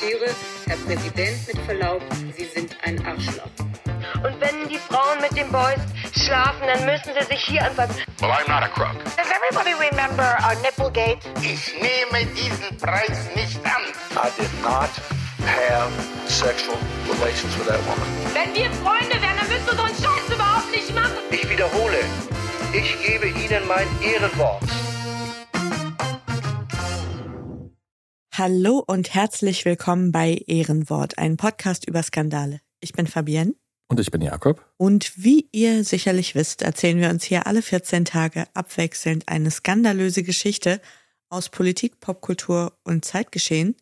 Ich zitiere, Herr Präsident, mit Verlaub, Sie sind ein Arschloch. Und wenn die Frauen mit den Boys schlafen, dann müssen sie sich hier anfassen. Well, I'm not a crook. Does everybody remember our Nipplegate? Ich nehme diesen Preis nicht an. I did not have sexual relations with that woman. Wenn wir Freunde wären, dann würdest du so einen Scheiß überhaupt nicht machen. Ich wiederhole, ich gebe Ihnen mein Ehrenwort. Hallo und herzlich willkommen bei Ehrenwort, ein Podcast über Skandale. Ich bin Fabienne. Und ich bin Jakob. Und wie ihr sicherlich wisst, erzählen wir uns hier alle 14 Tage abwechselnd eine skandalöse Geschichte aus Politik, Popkultur und Zeitgeschehen.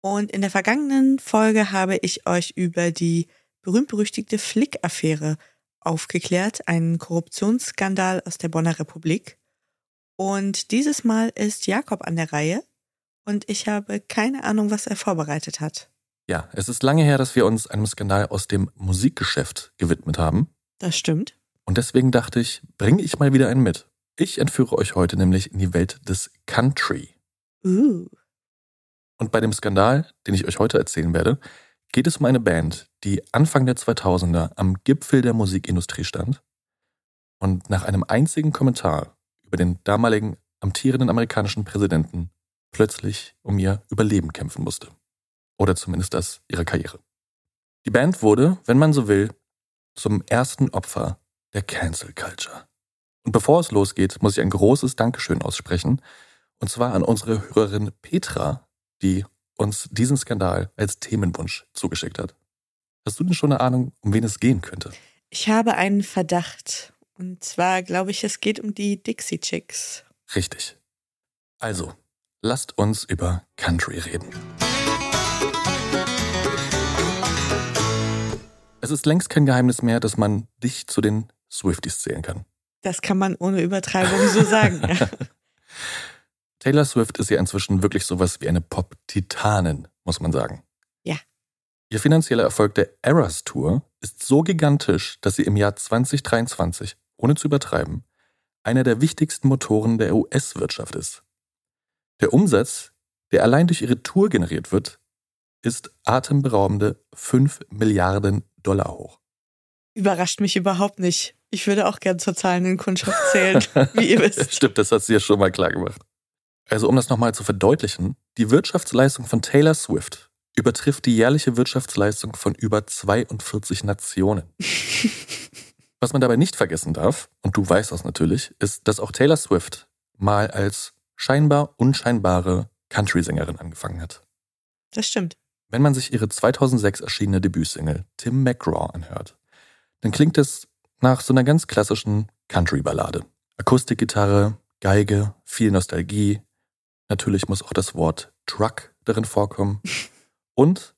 Und in der vergangenen Folge habe ich euch über die berühmt-berüchtigte Flick-Affäre aufgeklärt, einen Korruptionsskandal aus der Bonner Republik. Und dieses Mal ist Jakob an der Reihe und ich habe keine Ahnung, was er vorbereitet hat. Ja, es ist lange her, dass wir uns einem Skandal aus dem Musikgeschäft gewidmet haben. Das stimmt. Und deswegen dachte ich, bringe ich mal wieder einen mit. Ich entführe euch heute nämlich in die Welt des Country. Uh. Und bei dem Skandal, den ich euch heute erzählen werde, geht es um eine Band, die Anfang der 2000er am Gipfel der Musikindustrie stand und nach einem einzigen Kommentar über den damaligen amtierenden amerikanischen Präsidenten plötzlich um ihr Überleben kämpfen musste. Oder zumindest das ihrer Karriere. Die Band wurde, wenn man so will, zum ersten Opfer der Cancel Culture. Und bevor es losgeht, muss ich ein großes Dankeschön aussprechen. Und zwar an unsere Hörerin Petra, die uns diesen Skandal als Themenwunsch zugeschickt hat. Hast du denn schon eine Ahnung, um wen es gehen könnte? Ich habe einen Verdacht. Und zwar glaube ich, es geht um die Dixie Chicks. Richtig. Also, lasst uns über Country reden. Es ist längst kein Geheimnis mehr, dass man dich zu den Swifties zählen kann. Das kann man ohne Übertreibung so sagen. Ja. Taylor Swift ist ja inzwischen wirklich sowas wie eine Pop-Titanin, muss man sagen. Ja. Ihr finanzieller Erfolg der Eras Tour ist so gigantisch, dass sie im Jahr 2023, ohne zu übertreiben, einer der wichtigsten Motoren der US-Wirtschaft ist. Der Umsatz, der allein durch ihre Tour generiert wird, ist atemberaubende 5 Milliarden Dollar hoch. Überrascht mich überhaupt nicht. Ich würde auch gern zur zahlenden Kundschaft zählen, wie ihr wisst. Stimmt, das hat sie ja schon mal klar gemacht. Also um das nochmal zu verdeutlichen, die Wirtschaftsleistung von Taylor Swift übertrifft die jährliche Wirtschaftsleistung von über 42 Nationen. Was man dabei nicht vergessen darf, und du weißt das natürlich, ist, dass auch Taylor Swift mal als scheinbar unscheinbare Country-Sängerin angefangen hat. Das stimmt. Wenn man sich ihre 2006 erschienene Debütsingle Tim McGraw anhört, dann klingt es nach so einer ganz klassischen Country-Ballade. Akustikgitarre, Geige, viel Nostalgie. Natürlich muss auch das Wort Truck darin vorkommen. Und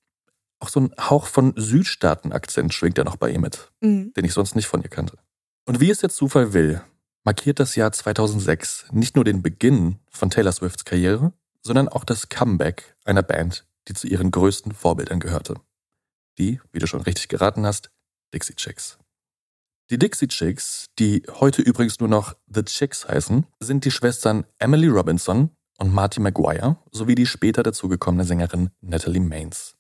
auch so ein Hauch von Südstaaten-Akzent schwingt ja noch bei ihr mit, Mhm. den ich sonst nicht von ihr kannte. Und wie es der Zufall will, markiert das Jahr 2006 nicht nur den Beginn von Taylor Swifts Karriere, sondern auch das Comeback einer Band, die zu ihren größten Vorbildern gehörte. Die, wie du schon richtig geraten hast, Dixie Chicks. Die Dixie Chicks, die heute übrigens nur noch The Chicks heißen, sind die Schwestern Emily Robinson und Marty Maguire sowie die später dazugekommene Sängerin Natalie Maines.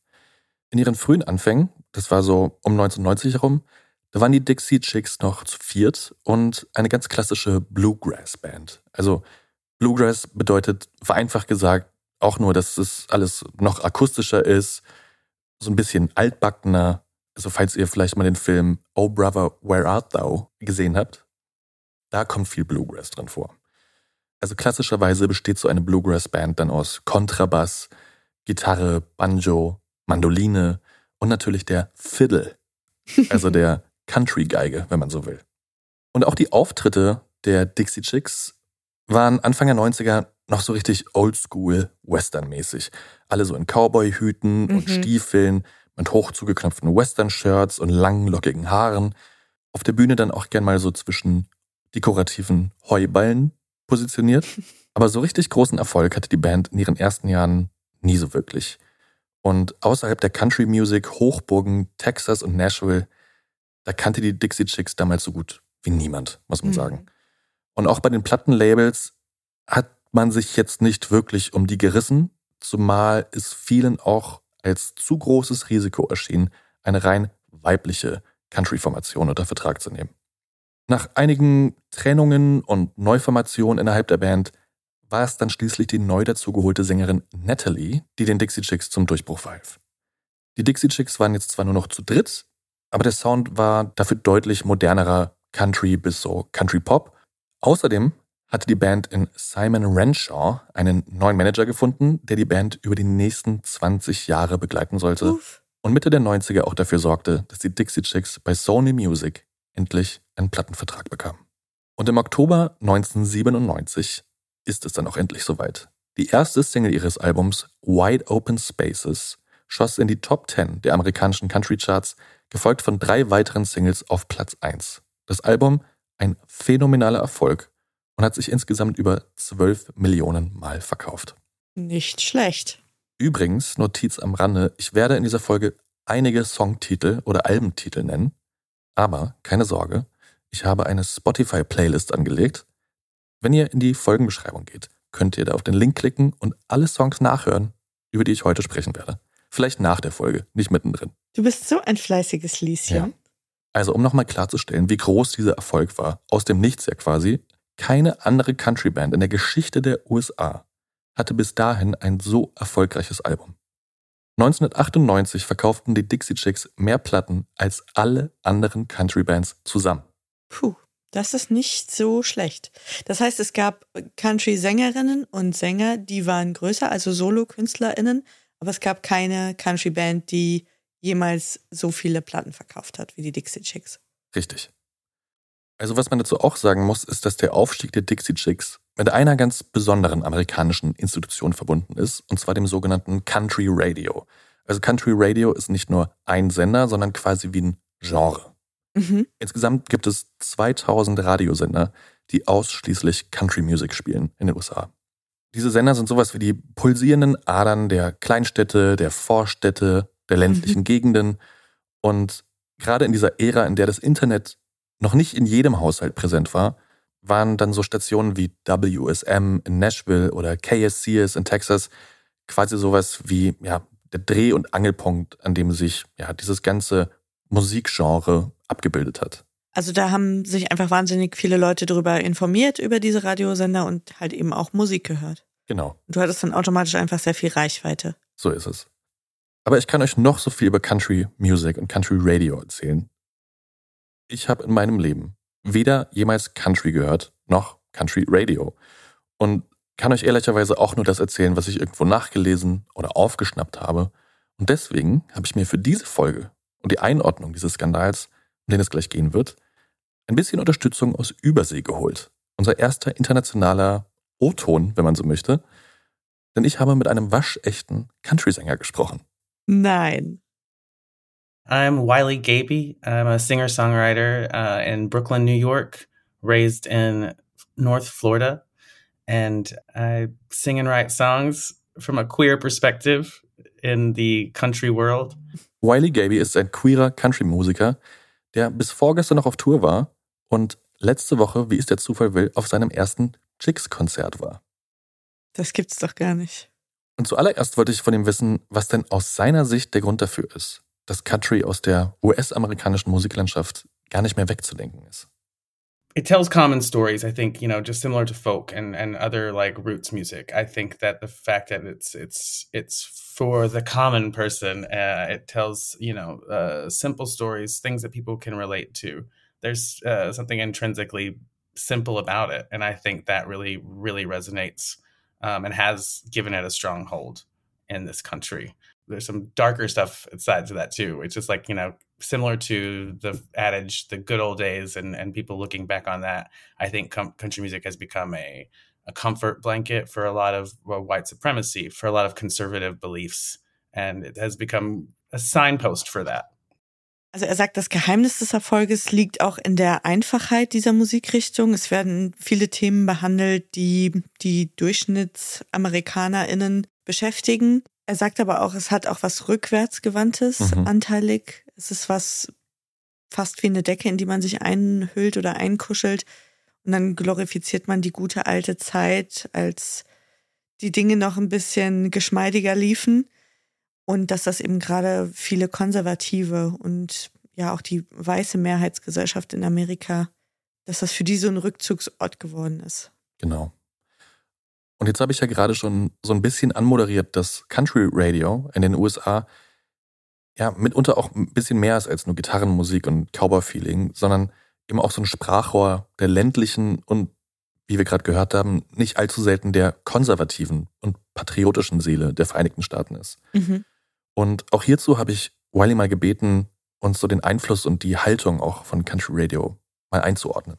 In ihren frühen Anfängen, das war so um 1990 herum, da waren die Dixie Chicks noch zu viert und eine ganz klassische Bluegrass-Band. Also Bluegrass bedeutet vereinfacht gesagt auch nur, dass es alles noch akustischer ist, so ein bisschen altbackener. Also falls ihr vielleicht mal den Film Oh Brother, Where Art Thou gesehen habt, da kommt viel Bluegrass drin vor. Also klassischerweise besteht so eine Bluegrass-Band dann aus Kontrabass, Gitarre, Banjo, Mandoline und natürlich der Fiddle, also der Country-Geige, wenn man so will. Und auch die Auftritte der Dixie Chicks waren Anfang der 90er noch so richtig oldschool Western-mäßig. Alle so in Cowboy-Hüten und Mhm. Stiefeln, mit hoch zugeknöpften Western-Shirts und langen, lockigen Haaren. Auf der Bühne dann auch gern mal so zwischen dekorativen Heuballen positioniert. Aber so richtig großen Erfolg hatte die Band in ihren ersten Jahren nie so wirklich. Und außerhalb der Country Music Hochburgen Texas und Nashville, da kannte die Dixie Chicks damals so gut wie niemand, muss man Mhm. sagen. Und auch bei den Plattenlabels hat man sich jetzt nicht wirklich um die gerissen, zumal es vielen auch als zu großes Risiko erschien, eine rein weibliche Country-Formation unter Vertrag zu nehmen. Nach einigen Trennungen und Neuformationen innerhalb der Band war es dann schließlich die neu dazugeholte Sängerin Natalie, die den Dixie Chicks zum Durchbruch verhalf. Die Dixie Chicks waren jetzt zwar nur noch zu dritt, aber der Sound war dafür deutlich modernerer Country bis so Country Pop. Außerdem hatte die Band in Simon Renshaw einen neuen Manager gefunden, der die Band über die nächsten 20 Jahre begleiten sollte Uff. und Mitte der 90er auch dafür sorgte, dass die Dixie Chicks bei Sony Music endlich einen Plattenvertrag bekamen. Und im Oktober 1997 ist es dann auch endlich soweit. Die erste Single ihres Albums Wide Open Spaces schoss in die Top 10 der amerikanischen Country Charts, gefolgt von drei weiteren Singles auf Platz 1. Das Album ein phänomenaler Erfolg und hat sich insgesamt über 12 Millionen Mal verkauft. Nicht schlecht. Übrigens, Notiz am Rande, ich werde in dieser Folge einige Songtitel oder Albentitel nennen, aber keine Sorge, ich habe eine Spotify-Playlist angelegt. Wenn ihr in die Folgenbeschreibung geht, könnt ihr da auf den Link klicken und alle Songs nachhören, über die ich heute sprechen werde. Vielleicht nach der Folge, nicht mittendrin. Du bist so ein fleißiges Lieschen. Also um nochmal klarzustellen, wie groß dieser Erfolg war, aus dem Nichts ja quasi, keine andere Countryband in der Geschichte der USA hatte bis dahin ein so erfolgreiches Album. 1998 verkauften die Dixie Chicks mehr Platten als alle anderen Countrybands zusammen. Puh, das ist nicht so schlecht. Das heißt, es gab Country-Sängerinnen und Sänger, die waren größer, also Solo-KünstlerInnen, aber es gab keine Country-Band, die jemals so viele Platten verkauft hat wie die Dixie Chicks. Richtig. Also was man dazu auch sagen muss, ist, dass der Aufstieg der Dixie Chicks mit einer ganz besonderen amerikanischen Institution verbunden ist, und zwar dem sogenannten Country Radio. Also Country Radio ist nicht nur ein Sender, sondern quasi wie ein Genre. Mhm. Insgesamt gibt es 2000 Radiosender, die ausschließlich Country Music spielen in den USA. Diese Sender sind sowas wie die pulsierenden Adern der Kleinstädte, der Vorstädte, der ländlichen Gegenden. Und gerade in dieser Ära, in der das Internet noch nicht in jedem Haushalt präsent war, waren dann so Stationen wie WSM in Nashville oder KSCS in Texas quasi sowas wie ja, der Dreh- und Angelpunkt, an dem sich ja dieses ganze Musikgenre abgebildet hat. Also da haben sich einfach wahnsinnig viele Leute darüber informiert, über diese Radiosender und halt eben auch Musik gehört. Genau, Und du hattest dann automatisch einfach sehr viel Reichweite. so ist es. Aber ich kann euch noch so viel über Country Music und Country Radio erzählen. Ich habe in meinem Leben weder jemals Country gehört, noch Country Radio. Und kann euch ehrlicherweise auch nur das erzählen, was ich irgendwo nachgelesen oder aufgeschnappt habe. Und deswegen habe ich mir für diese Folge und die Einordnung dieses Skandals um den es gleich gehen wird, ein bisschen Unterstützung aus Übersee geholt. Unser erster internationaler O-Ton, wenn man so möchte. Denn ich habe mit einem waschechten Country-Sänger gesprochen. Nein. I'm Wiley Gaby. I'm a singer songwriter uh, in Brooklyn, New York, raised in North Florida. And I sing and write songs from a queer perspective in the country world. Wiley Gaby ist ein queerer Country-Musiker, der bis vorgestern noch auf Tour war und letzte Woche, wie es der Zufall will, auf seinem ersten Chicks-Konzert war. Das gibt's doch gar nicht. Und zuallererst wollte ich von ihm wissen, was denn aus seiner Sicht der Grund dafür ist, dass Country aus der US-amerikanischen Musiklandschaft gar nicht mehr wegzudenken ist. It tells common stories i think you know just similar to folk and and other like roots music. I think that the fact that it's it's it's for the common person uh, it tells you know uh, simple stories things that people can relate to. There's uh, something intrinsically simple about it and i think that really really resonates um, and has given it a stronghold in this country. There's some darker stuff aside to that too it's just like you know similar to the adage the good old days and and people looking back on that i think com- country music has become a a comfort blanket for a lot of well, white supremacy for a lot of conservative beliefs and it has become a signpost for that Also er sagt, das Geheimnis des Erfolges liegt auch in der Einfachheit dieser Musikrichtung. Es werden viele Themen behandelt, die die DurchschnittsamerikanerInnen beschäftigen. Er sagt aber auch, es hat auch was rückwärtsgewandtes Mhm. anteilig. Es ist was fast wie eine Decke, in die man sich einhüllt oder einkuschelt. Und dann glorifiziert man die gute alte Zeit, als die Dinge noch ein bisschen geschmeidiger liefen. Und dass das eben gerade viele Konservative und ja auch die weiße Mehrheitsgesellschaft in Amerika, dass das für die so ein Rückzugsort geworden ist. Genau. Und jetzt habe ich ja gerade schon so ein bisschen anmoderiert, dass Country Radio in den USA ja mitunter auch ein bisschen mehr ist als nur Gitarrenmusik und Cowboy-Feeling, sondern eben auch so ein Sprachrohr der ländlichen und, wie wir gerade gehört haben, nicht allzu selten der konservativen und patriotischen Seele der Vereinigten Staaten ist. Mhm. Und auch hierzu habe ich Wiley mal gebeten, uns so den Einfluss und die Haltung auch von Country Radio mal einzuordnen.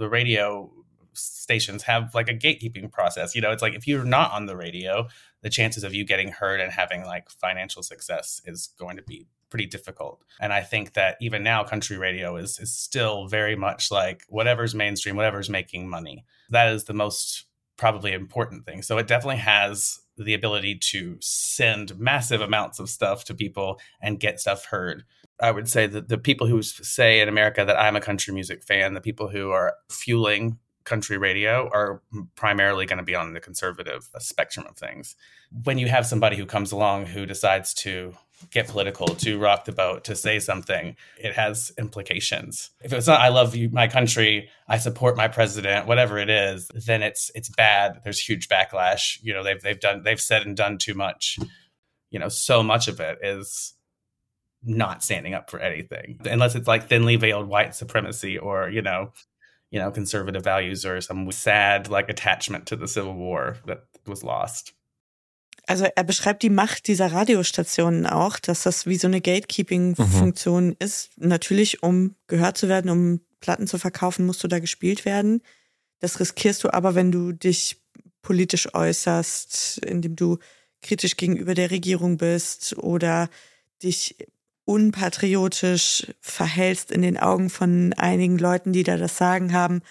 the radio stations have like a gatekeeping process. You know, it's like if you're not on the radio, the chances of you getting heard and having like financial success is going to be pretty difficult. And I think that even now, country radio is is still very much like whatever's mainstream, whatever's making money. That is the most probably important thing. So it definitely has the ability to send massive amounts of stuff to people and get stuff heard. I would say that the people who say in America that I'm a country music fan, the people who are fueling country radio are primarily going to be on the conservative uh, spectrum of things. When you have somebody who comes along who decides to get political, to rock the boat, to say something, it has implications. If it's not I love you, my country, I support my president, whatever it is, then it's it's bad. There's huge backlash. You know, they've they've done they've said and done too much. You know, so much of it is not standing up for anything unless it's like thinly veiled white supremacy or you know you know conservative values or some sad like attachment to the civil war that was lost Also er beschreibt die Macht dieser Radiostationen auch, dass das wie so eine Gatekeeping-Funktion ist. Natürlich, um gehört zu werden, um Platten zu verkaufen, musst du da gespielt werden. Das riskierst du aber, wenn du dich politisch äußerst, indem du kritisch gegenüber der Regierung bist oder dich unpatriotisch verhältst in den Augen von einigen Leuten, die da das Sagen haben.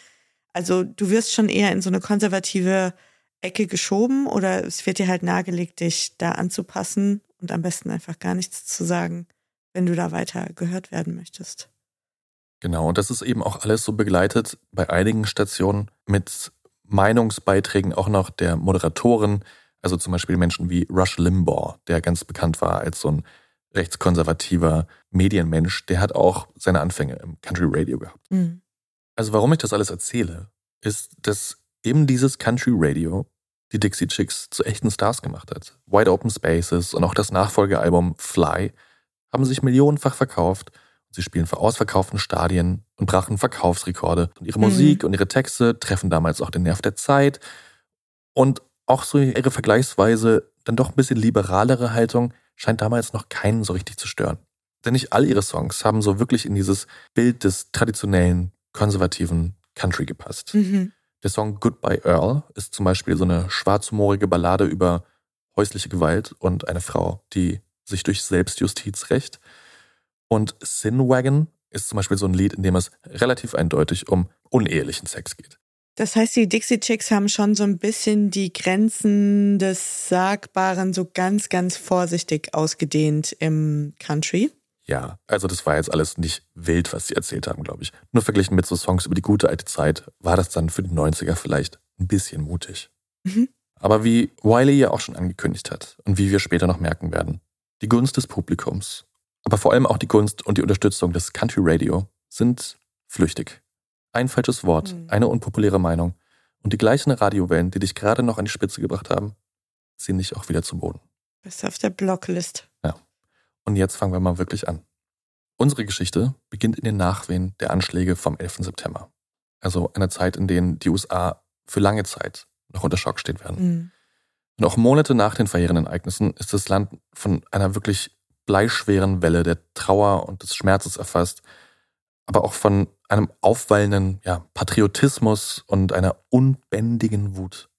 Also du wirst schon eher in so eine konservative Ecke geschoben oder es wird dir halt nahegelegt, dich da anzupassen und am besten einfach gar nichts zu sagen, wenn du da weiter gehört werden möchtest. Genau, und das ist eben auch alles so begleitet bei einigen Stationen mit Meinungsbeiträgen auch noch der Moderatoren, also zum Beispiel Menschen wie Rush Limbaugh, der ganz bekannt war als so ein rechtskonservativer Medienmensch, der hat auch seine Anfänge im Country Radio gehabt. Mhm. Also warum ich das alles erzähle, ist, dass eben dieses Country Radio die Dixie Chicks zu echten Stars gemacht hat. Wide Open Spaces und auch das Nachfolgealbum Fly haben sich millionenfach verkauft. Sie spielen vor ausverkauften Stadien und brachen Verkaufsrekorde. Und ihre Mhm. Musik und ihre Texte treffen damals auch den Nerv der Zeit. Und auch so ihre vergleichsweise dann doch ein bisschen liberalere Haltung scheint damals noch keinen so richtig zu stören. Denn nicht all ihre Songs haben so wirklich in dieses Bild des traditionellen, konservativen Country gepasst. Mhm. Der Song Goodbye Earl ist zum Beispiel so eine schwarzhumorige Ballade über häusliche Gewalt und eine Frau, die sich durch Selbstjustiz rächt. Und Sin Wagon ist zum Beispiel so ein Lied, in dem es relativ eindeutig um unehelichen Sex geht. Das heißt, die Dixie Chicks haben schon so ein bisschen die Grenzen des Sagbaren so ganz, ganz vorsichtig ausgedehnt im Country. Ja, also das war jetzt alles nicht wild, was sie erzählt haben, glaube ich. Nur verglichen mit so Songs über die gute alte Zeit war das dann für die 90er vielleicht ein bisschen mutig. Mhm. Aber wie Wiley ja auch schon angekündigt hat und wie wir später noch merken werden, die Gunst des Publikums, aber vor allem auch die Gunst und die Unterstützung des Country Radio sind flüchtig. Ein falsches Wort, Mhm. eine unpopuläre Meinung und die gleichen Radiowellen, die dich gerade noch an die Spitze gebracht haben, ziehen dich auch wieder zu Boden. Bist auf der Blocklist. Und jetzt fangen wir mal wirklich an. Unsere Geschichte beginnt in den Nachwehen der Anschläge vom 11. September. Also einer Zeit, in der die USA für lange Zeit noch unter Schock stehen werden. Mhm. Und auch Monate nach den verheerenden Ereignissen ist das Land von einer wirklich bleischweren Welle der Trauer und des Schmerzes erfasst, aber auch von einem aufwallenden ja, Patriotismus und einer unbändigen Wut.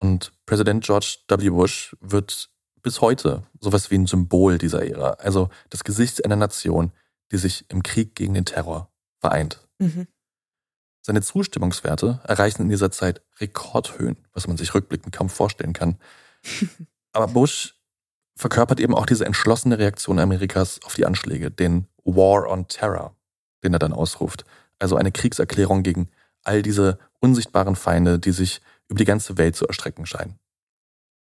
Und Präsident George W. Bush wird bis heute sowas wie ein Symbol dieser Ära, also das Gesicht einer Nation, die sich im Krieg gegen den Terror vereint. Mhm. Seine Zustimmungswerte erreichen in dieser Zeit Rekordhöhen, was man sich rückblickend kaum vorstellen kann. Aber Bush verkörpert eben auch diese entschlossene Reaktion Amerikas auf die Anschläge, den War on Terror, den er dann ausruft. Also eine Kriegserklärung gegen all diese unsichtbaren Feinde, die sich über die ganze Welt zu erstrecken scheinen.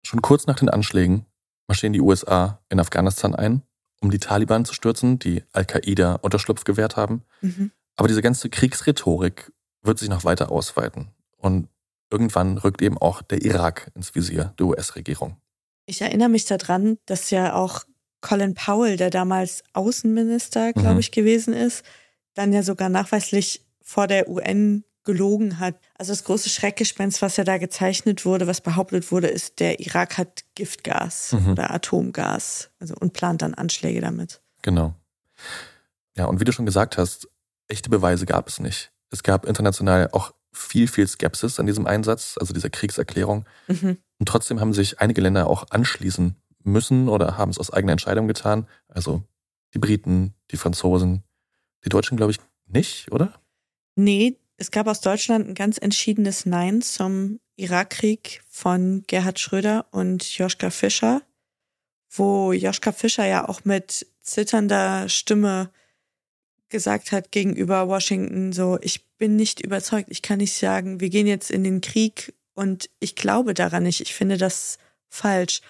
Schon kurz nach den Anschlägen marschieren die USA in Afghanistan ein, um die Taliban zu stürzen, die Al-Qaida Unterschlupf gewährt haben. Mhm. Aber diese ganze Kriegsrhetorik wird sich noch weiter ausweiten. Und irgendwann rückt eben auch der Irak ins Visier der US-Regierung. Ich erinnere mich daran, dass ja auch Colin Powell, der damals Außenminister, glaube Mhm. ich, gewesen ist, dann ja sogar nachweislich vor der UN gelogen hat. Also das große Schreckgespenst, was ja da gezeichnet wurde, was behauptet wurde, ist, der Irak hat Giftgas Mhm. oder Atomgas also, und plant dann Anschläge damit. Genau. Ja, und wie du schon gesagt hast, echte Beweise gab es nicht. Es gab international auch viel, viel Skepsis an diesem Einsatz, also dieser Kriegserklärung. Mhm. Und trotzdem haben sich einige Länder auch anschließen müssen oder haben es aus eigener Entscheidung getan. Also die Briten, die Franzosen, die Deutschen, glaube ich, nicht, oder? Nee, es gab aus Deutschland ein ganz entschiedenes Nein zum Irakkrieg von Gerhard Schröder und Joschka Fischer, wo Joschka Fischer ja auch mit zitternder Stimme gesagt hat gegenüber Washington so, ich bin nicht überzeugt, ich kann nicht sagen, wir gehen jetzt in den Krieg und ich glaube daran nicht, ich finde das falsch.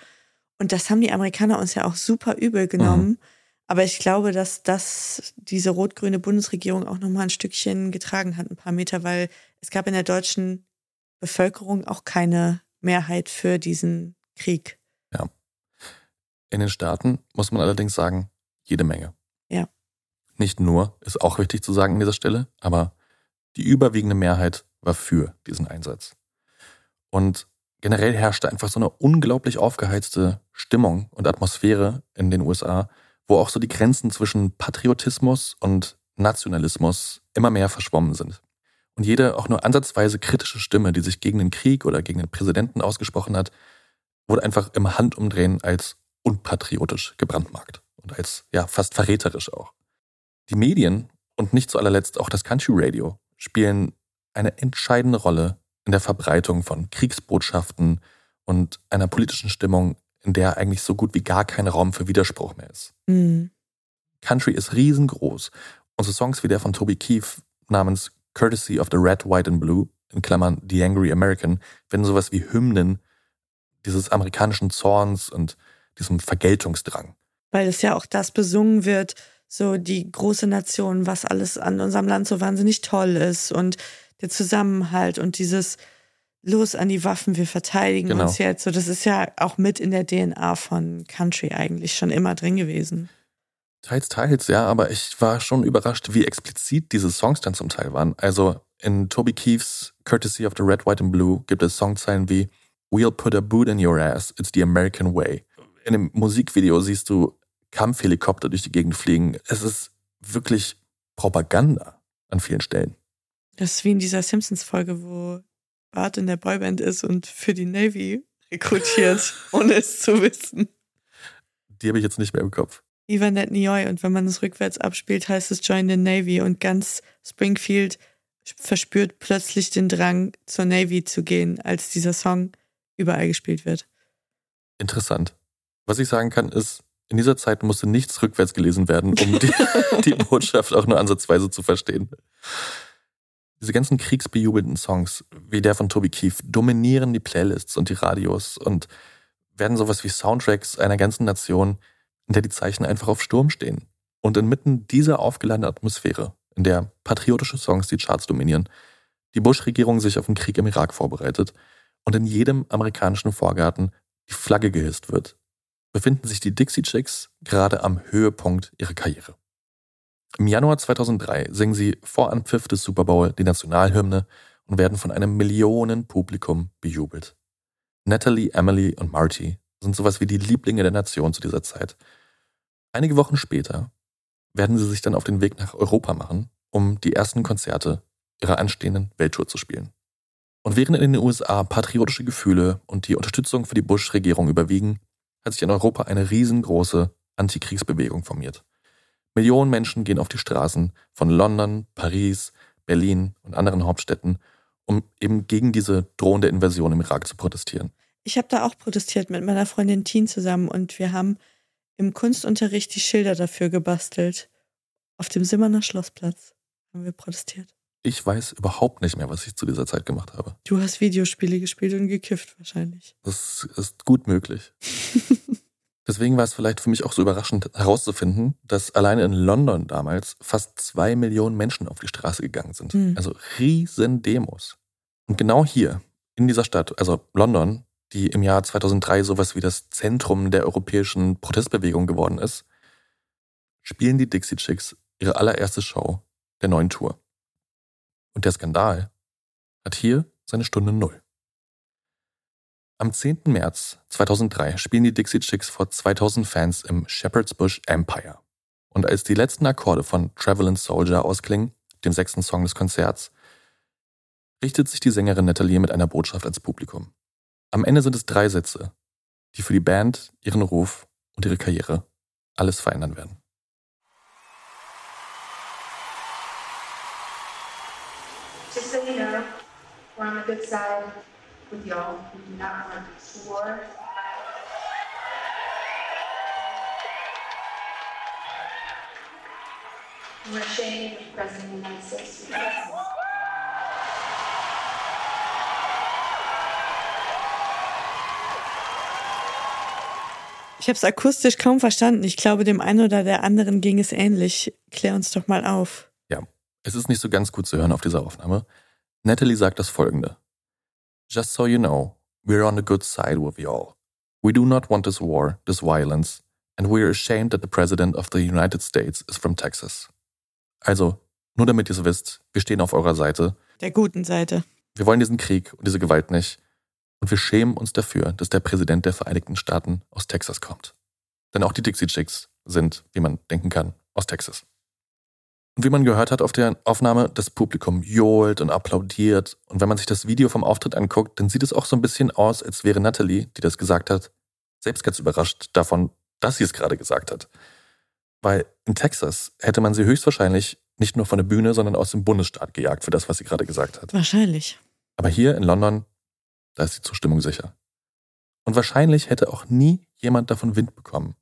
Und das haben die Amerikaner uns ja auch super übel genommen. Aber ich glaube, dass das diese rot-grüne Bundesregierung auch nochmal ein Stückchen getragen hat, ein paar Meter, weil es gab in der deutschen Bevölkerung auch keine Mehrheit für diesen Krieg. In den Staaten muss man allerdings sagen, jede Menge. Ja. Nicht nur, ist auch wichtig zu sagen an dieser Stelle, aber die überwiegende Mehrheit war für diesen Einsatz. Und generell herrschte einfach so eine unglaublich aufgeheizte Stimmung und Atmosphäre in den USA, wo auch so die Grenzen zwischen Patriotismus und Nationalismus immer mehr verschwommen sind. Und jede auch nur ansatzweise kritische Stimme, die sich gegen den Krieg oder gegen den Präsidenten ausgesprochen hat, wurde einfach im Handumdrehen als unpatriotisch gebrandmarkt und als ja fast verräterisch auch. Die Medien und nicht zu allerletzt auch das Country Radio spielen eine entscheidende Rolle in der Verbreitung von Kriegsbotschaften und einer politischen Stimmung, in der eigentlich so gut wie gar kein Raum für Widerspruch mehr ist. Mhm. Country ist riesengroß. Und so Songs wie der von Toby Keith namens Courtesy of the Red, White and Blue, in Klammern The Angry American, werden sowas wie Hymnen dieses amerikanischen Zorns und diesem Vergeltungsdrang. Weil es ja auch das besungen wird, so die große Nation, was alles an unserem Land so wahnsinnig toll ist und der Zusammenhalt und dieses Los an die Waffen, wir verteidigen Genau. uns jetzt. So, das ist ja auch mit in der DNA von Country eigentlich schon immer drin gewesen. Teils, teils, ja, aber ich war schon überrascht, wie explizit diese Songs dann zum Teil waren. Also in Toby Keiths Courtesy of the Red, White and Blue gibt es Songzeilen wie We'll put a boot in your ass, it's the American way. In dem Musikvideo siehst du Kampfhelikopter durch die Gegend fliegen. Es ist wirklich Propaganda an vielen Stellen. Das ist wie in dieser Simpsons-Folge, wo Bart in der Boyband ist und für die Navy rekrutiert, ohne es zu wissen. Die habe ich jetzt nicht mehr im Kopf. Ivan Nioy und wenn man es rückwärts abspielt, heißt es Join the Navy und ganz Springfield verspürt plötzlich den Drang, zur Navy zu gehen, als dieser Song überall gespielt wird. Interessant. Was ich sagen kann, ist, in dieser Zeit musste nichts rückwärts gelesen werden, um die, die Botschaft auch nur ansatzweise zu verstehen. Diese ganzen kriegsbejubelten Songs, wie der von Toby Keith, dominieren die Playlists und die Radios und werden sowas wie Soundtracks einer ganzen Nation, in der die Zeichen einfach auf Sturm stehen. Und inmitten dieser aufgeladenen Atmosphäre, in der patriotische Songs die Charts dominieren, die Bush-Regierung sich auf den Krieg im Irak vorbereitet und in jedem amerikanischen Vorgarten die Flagge gehisst wird, befinden sich die Dixie Chicks gerade am Höhepunkt ihrer Karriere. Im Januar 2003 singen sie vor Anpfiff des Super Bowl die Nationalhymne und werden von einem Millionenpublikum bejubelt. Natalie, Emily und Marty sind sowas wie die Lieblinge der Nation zu dieser Zeit. Einige Wochen später werden sie sich dann auf den Weg nach Europa machen, um die ersten Konzerte ihrer anstehenden Welttour zu spielen. Und während in den USA patriotische Gefühle und die Unterstützung für die Bush-Regierung überwiegen, hat sich in Europa eine riesengroße Antikriegsbewegung formiert. Millionen Menschen gehen auf die Straßen von London, Paris, Berlin und anderen Hauptstädten, um eben gegen diese drohende Invasion im Irak zu protestieren. Ich habe da auch protestiert mit meiner Freundin Teen zusammen und wir haben im Kunstunterricht die Schilder dafür gebastelt. Auf dem Simmerner Schlossplatz haben wir protestiert. Ich weiß überhaupt nicht mehr, was ich zu dieser Zeit gemacht habe. Du hast Videospiele gespielt und gekifft wahrscheinlich. Das ist gut möglich. Deswegen war es vielleicht für mich auch so überraschend herauszufinden, dass alleine in London damals fast zwei Millionen Menschen auf die Straße gegangen sind. Hm. Also riesen Demos. Und genau hier, in dieser Stadt, also London, die im Jahr 2003 sowas wie das Zentrum der europäischen Protestbewegung geworden ist, spielen die Dixie Chicks ihre allererste Show der neuen Tour. Und der Skandal hat hier seine Stunde Null. Am 10. März 2003 spielen die Dixie Chicks vor 2000 Fans im Shepherd's Bush Empire. Und als die letzten Akkorde von Travelin' Soldier ausklingen, dem sechsten Song des Konzerts, richtet sich die Sängerin Natalie mit einer Botschaft ans Publikum. Am Ende sind es drei Sätze, die für die Band, ihren Ruf und ihre Karriere alles verändern werden. Just so you know, we're on the good side with y'all. We do not war. We're ashamed of President of the United States. Ich habe es akustisch kaum verstanden. Ich glaube, dem einen oder der anderen ging es ähnlich. Klär uns doch mal auf. Ja, es ist nicht so ganz gut zu hören auf dieser Aufnahme. Natalie sagt das folgende. Just so you know, we're on the good side with y'all. We do not want this war, this violence, and we're ashamed that the President of the United States is from Texas. Also, nur damit ihr es wisst, wir stehen auf eurer Seite. Der guten Seite. Wir wollen diesen Krieg und diese Gewalt nicht. Und wir schämen uns dafür, dass der Präsident der Vereinigten Staaten aus Texas kommt. Denn auch die Dixie Chicks sind, wie man denken kann, aus Texas. Und wie man gehört hat auf der Aufnahme, das Publikum johlt und applaudiert. Und wenn man sich das Video vom Auftritt anguckt, dann sieht es auch so ein bisschen aus, als wäre Natalie, die das gesagt hat, selbst ganz überrascht davon, dass sie es gerade gesagt hat. Weil in Texas hätte man sie höchstwahrscheinlich nicht nur von der Bühne, sondern aus dem Bundesstaat gejagt für das, was sie gerade gesagt hat. Wahrscheinlich. Aber hier in London, da ist die Zustimmung sicher. Und wahrscheinlich hätte auch nie jemand davon Wind bekommen.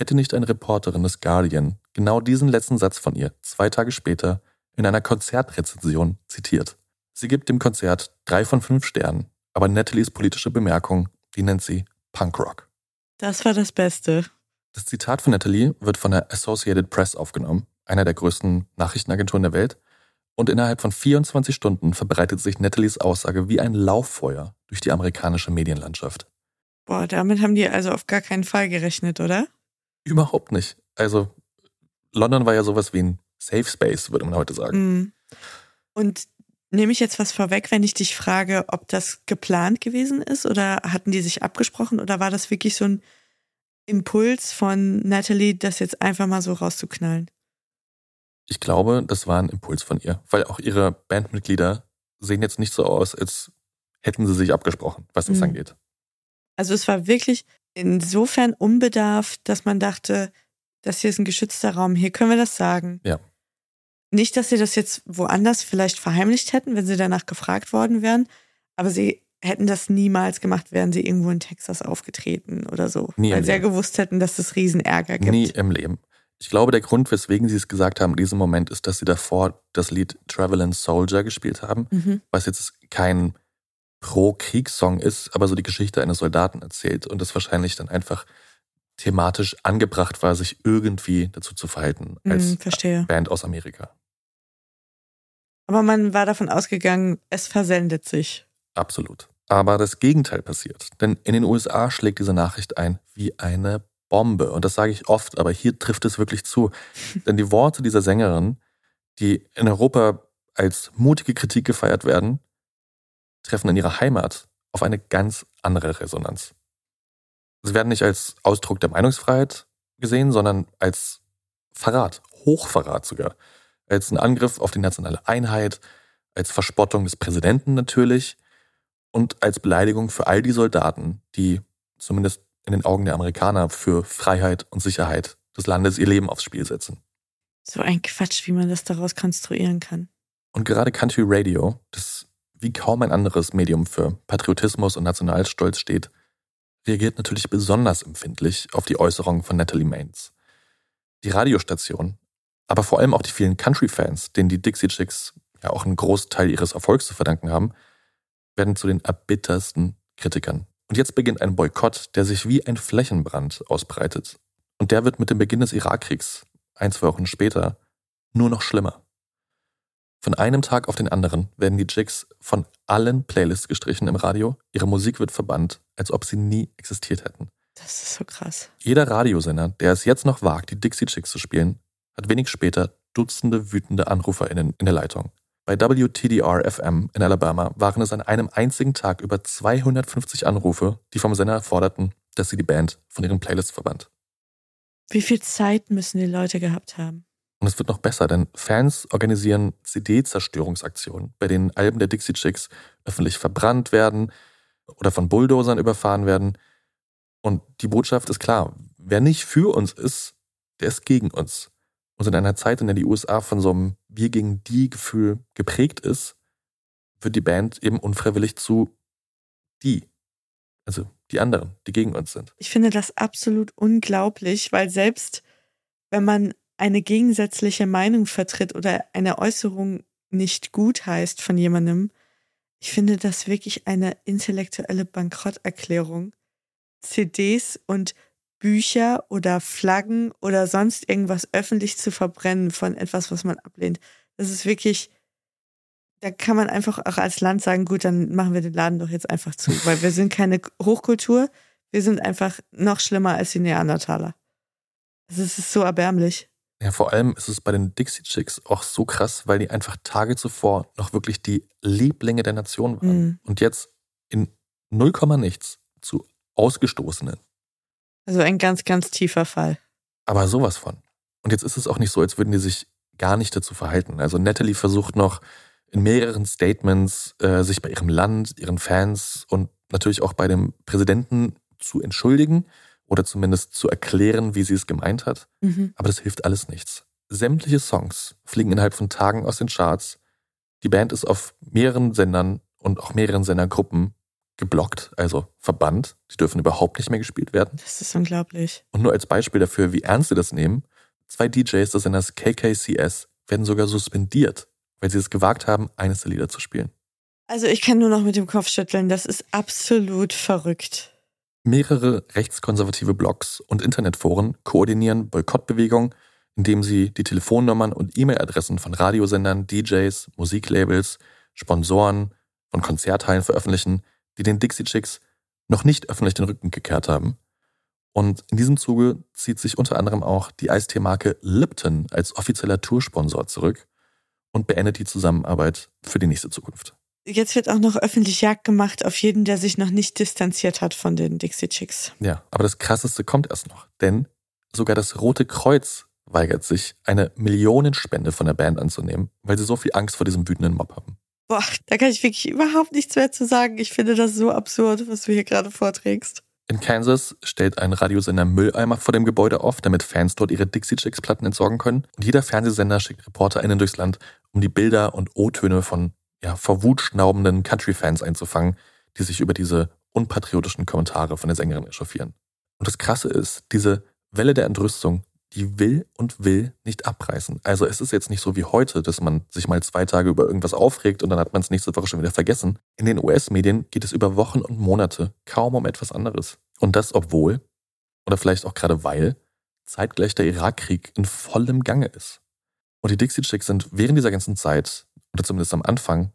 Hätte nicht eine Reporterin des Guardian genau diesen letzten Satz von ihr zwei Tage später in einer Konzertrezension zitiert. Sie gibt dem Konzert drei von fünf Sternen, aber Natalies politische Bemerkung, die nennt sie Punkrock. Das war das Beste. Das Zitat von Natalie wird von der Associated Press aufgenommen, einer der größten Nachrichtenagenturen der Welt, und innerhalb von 24 Stunden verbreitet sich Natalies Aussage wie ein Lauffeuer durch die amerikanische Medienlandschaft. Boah, damit haben die also auf gar keinen Fall gerechnet, oder? Überhaupt nicht. Also, London war ja sowas wie ein Safe Space, würde man heute sagen. Mhm. Und nehme ich jetzt was vorweg, wenn ich dich frage, ob das geplant gewesen ist oder hatten die sich abgesprochen oder war das wirklich so ein Impuls von Natalie, das jetzt einfach mal so rauszuknallen? Ich glaube, das war ein Impuls von ihr, weil auch ihre Bandmitglieder sehen jetzt nicht so aus, als hätten sie sich abgesprochen, was das Mhm. angeht. Also es war wirklich insofern unbedarft, dass man dachte, das hier ist ein geschützter Raum, hier können wir das sagen. Ja. Nicht, dass sie das jetzt woanders vielleicht verheimlicht hätten, wenn sie danach gefragt worden wären, aber sie hätten das niemals gemacht, wären sie irgendwo in Texas aufgetreten oder so. Nie weil sie ja gewusst hätten, dass es Riesenärger gibt. Nie im Leben. Ich glaube, der Grund, weswegen sie es gesagt haben in diesem Moment, ist, dass sie davor das Lied Travelin' Soldier gespielt haben, Mhm. was jetzt kein Pro-Kriegssong ist, aber so die Geschichte eines Soldaten erzählt und das wahrscheinlich dann einfach thematisch angebracht war, sich irgendwie dazu zu verhalten als Mhm, verstehe. Band aus Amerika. Aber man war davon ausgegangen, es versendet sich. Absolut. Aber das Gegenteil passiert. Denn in den USA schlägt diese Nachricht ein wie eine Bombe. Und das sage ich oft, aber hier trifft es wirklich zu. Denn die Worte dieser Sängerin, die in Europa als mutige Kritik gefeiert werden, treffen in ihrer Heimat auf eine ganz andere Resonanz. Sie werden nicht als Ausdruck der Meinungsfreiheit gesehen, sondern als Verrat, Hochverrat sogar. Als ein Angriff auf die nationale Einheit, als Verspottung des Präsidenten natürlich und als Beleidigung für all die Soldaten, die zumindest in den Augen der Amerikaner für Freiheit und Sicherheit des Landes ihr Leben aufs Spiel setzen. So ein Quatsch, wie man das daraus konstruieren kann. Und gerade Country Radio, das wie kaum ein anderes Medium für Patriotismus und Nationalstolz steht, reagiert natürlich besonders empfindlich auf die Äußerungen von Natalie Maines. Die Radiostation, aber vor allem auch die vielen Country-Fans, denen die Dixie Chicks ja auch einen Großteil ihres Erfolgs zu verdanken haben, werden zu den erbittersten Kritikern. Und jetzt beginnt ein Boykott, der sich wie ein Flächenbrand ausbreitet. Und der wird mit dem Beginn des Irakkriegs, ein, zwei Wochen später, nur noch schlimmer. Von einem Tag auf den anderen werden die Jigs von allen Playlists gestrichen im Radio. Ihre Musik wird verbannt, als ob sie nie existiert hätten. Das ist so krass. Jeder Radiosender, der es jetzt noch wagt, die Dixie Chicks zu spielen, hat wenig später Dutzende wütende AnruferInnen in der Leitung. Bei WTDR FM in Alabama waren es an einem einzigen Tag über 250 Anrufe, die vom Sender forderten, dass sie die Band von ihren Playlists verbannt. Wie viel Zeit müssen die Leute gehabt haben? Und es wird noch besser, denn Fans organisieren CD-Zerstörungsaktionen, bei denen Alben der Dixie Chicks öffentlich verbrannt werden oder von Bulldozern überfahren werden. Und die Botschaft ist klar, wer nicht für uns ist, der ist gegen uns. Und in einer Zeit, in der die USA von so einem Wir gegen die Gefühl geprägt ist, wird die Band eben unfreiwillig zu die. Also die anderen, die gegen uns sind. Ich finde das absolut unglaublich, weil selbst wenn man eine gegensätzliche Meinung vertritt oder eine Äußerung nicht gut heißt von jemandem, ich finde das wirklich eine intellektuelle Bankrotterklärung. CDs und Bücher oder Flaggen oder sonst irgendwas öffentlich zu verbrennen von etwas, was man ablehnt. Das ist wirklich, da kann man einfach auch als Land sagen, gut, dann machen wir den Laden doch jetzt einfach zu, weil wir sind keine Hochkultur, wir sind einfach noch schlimmer als die Neandertaler. Also es ist so erbärmlich. Ja, vor allem ist es bei den Dixie Chicks auch so krass, weil die einfach Tage zuvor noch wirklich die Lieblinge der Nation waren. Mhm. Und jetzt in 0, nichts zu Ausgestoßenen. Also ein ganz, ganz tiefer Fall. Aber sowas von. Und jetzt ist es auch nicht so, als würden die sich gar nicht dazu verhalten. Also Natalie versucht noch in mehreren Statements äh, sich bei ihrem Land, ihren Fans und natürlich auch bei dem Präsidenten zu entschuldigen oder zumindest zu erklären, wie sie es gemeint hat. Mhm. Aber das hilft alles nichts. Sämtliche Songs fliegen innerhalb von Tagen aus den Charts. Die Band ist auf mehreren Sendern und auch mehreren Sendergruppen geblockt, also verbannt. Die dürfen überhaupt nicht mehr gespielt werden. Das ist unglaublich. Und nur als Beispiel dafür, wie ernst sie das nehmen, zwei DJs des Senders KKCS werden sogar suspendiert, weil sie es gewagt haben, eines der Lieder zu spielen. Also ich kann nur noch mit dem Kopf schütteln. Das ist absolut verrückt. Mehrere rechtskonservative Blogs und Internetforen koordinieren Boykottbewegungen, indem sie die Telefonnummern und E-Mail-Adressen von Radiosendern, DJs, Musiklabels, Sponsoren und Konzerthallen veröffentlichen, die den Dixie Chicks noch nicht öffentlich den Rücken gekehrt haben. Und in diesem Zuge zieht sich unter anderem auch die Eistee-Marke Lipton als offizieller Toursponsor zurück und beendet die Zusammenarbeit für die nächste Zukunft. Jetzt wird auch noch öffentlich Jagd gemacht auf jeden, der sich noch nicht distanziert hat von den Dixie Chicks. Ja, aber das Krasseste kommt erst noch. Denn sogar das Rote Kreuz weigert sich, eine Millionenspende von der Band anzunehmen, weil sie so viel Angst vor diesem wütenden Mob haben. Boah, da kann ich wirklich überhaupt nichts mehr zu sagen. Ich finde das so absurd, was du hier gerade vorträgst. In Kansas stellt ein Radiosender Mülleimer vor dem Gebäude auf, damit Fans dort ihre Dixie Chicks Platten entsorgen können. Und jeder Fernsehsender schickt ReporterInnen durchs Land, um die Bilder und O-Töne von ja, vor Wut schnaubenden Country-Fans einzufangen, die sich über diese unpatriotischen Kommentare von der Sängerin echauffieren. Und das Krasse ist, diese Welle der Entrüstung, die will und will nicht abreißen. Also es ist jetzt nicht so wie heute, dass man sich mal zwei Tage über irgendwas aufregt und dann hat man es nächste Woche schon wieder vergessen. In den US-Medien geht es über Wochen und Monate kaum um etwas anderes. Und das obwohl, oder vielleicht auch gerade weil, zeitgleich der Irakkrieg in vollem Gange ist. Und die Dixie Chicks sind während dieser ganzen Zeit, oder zumindest am Anfang,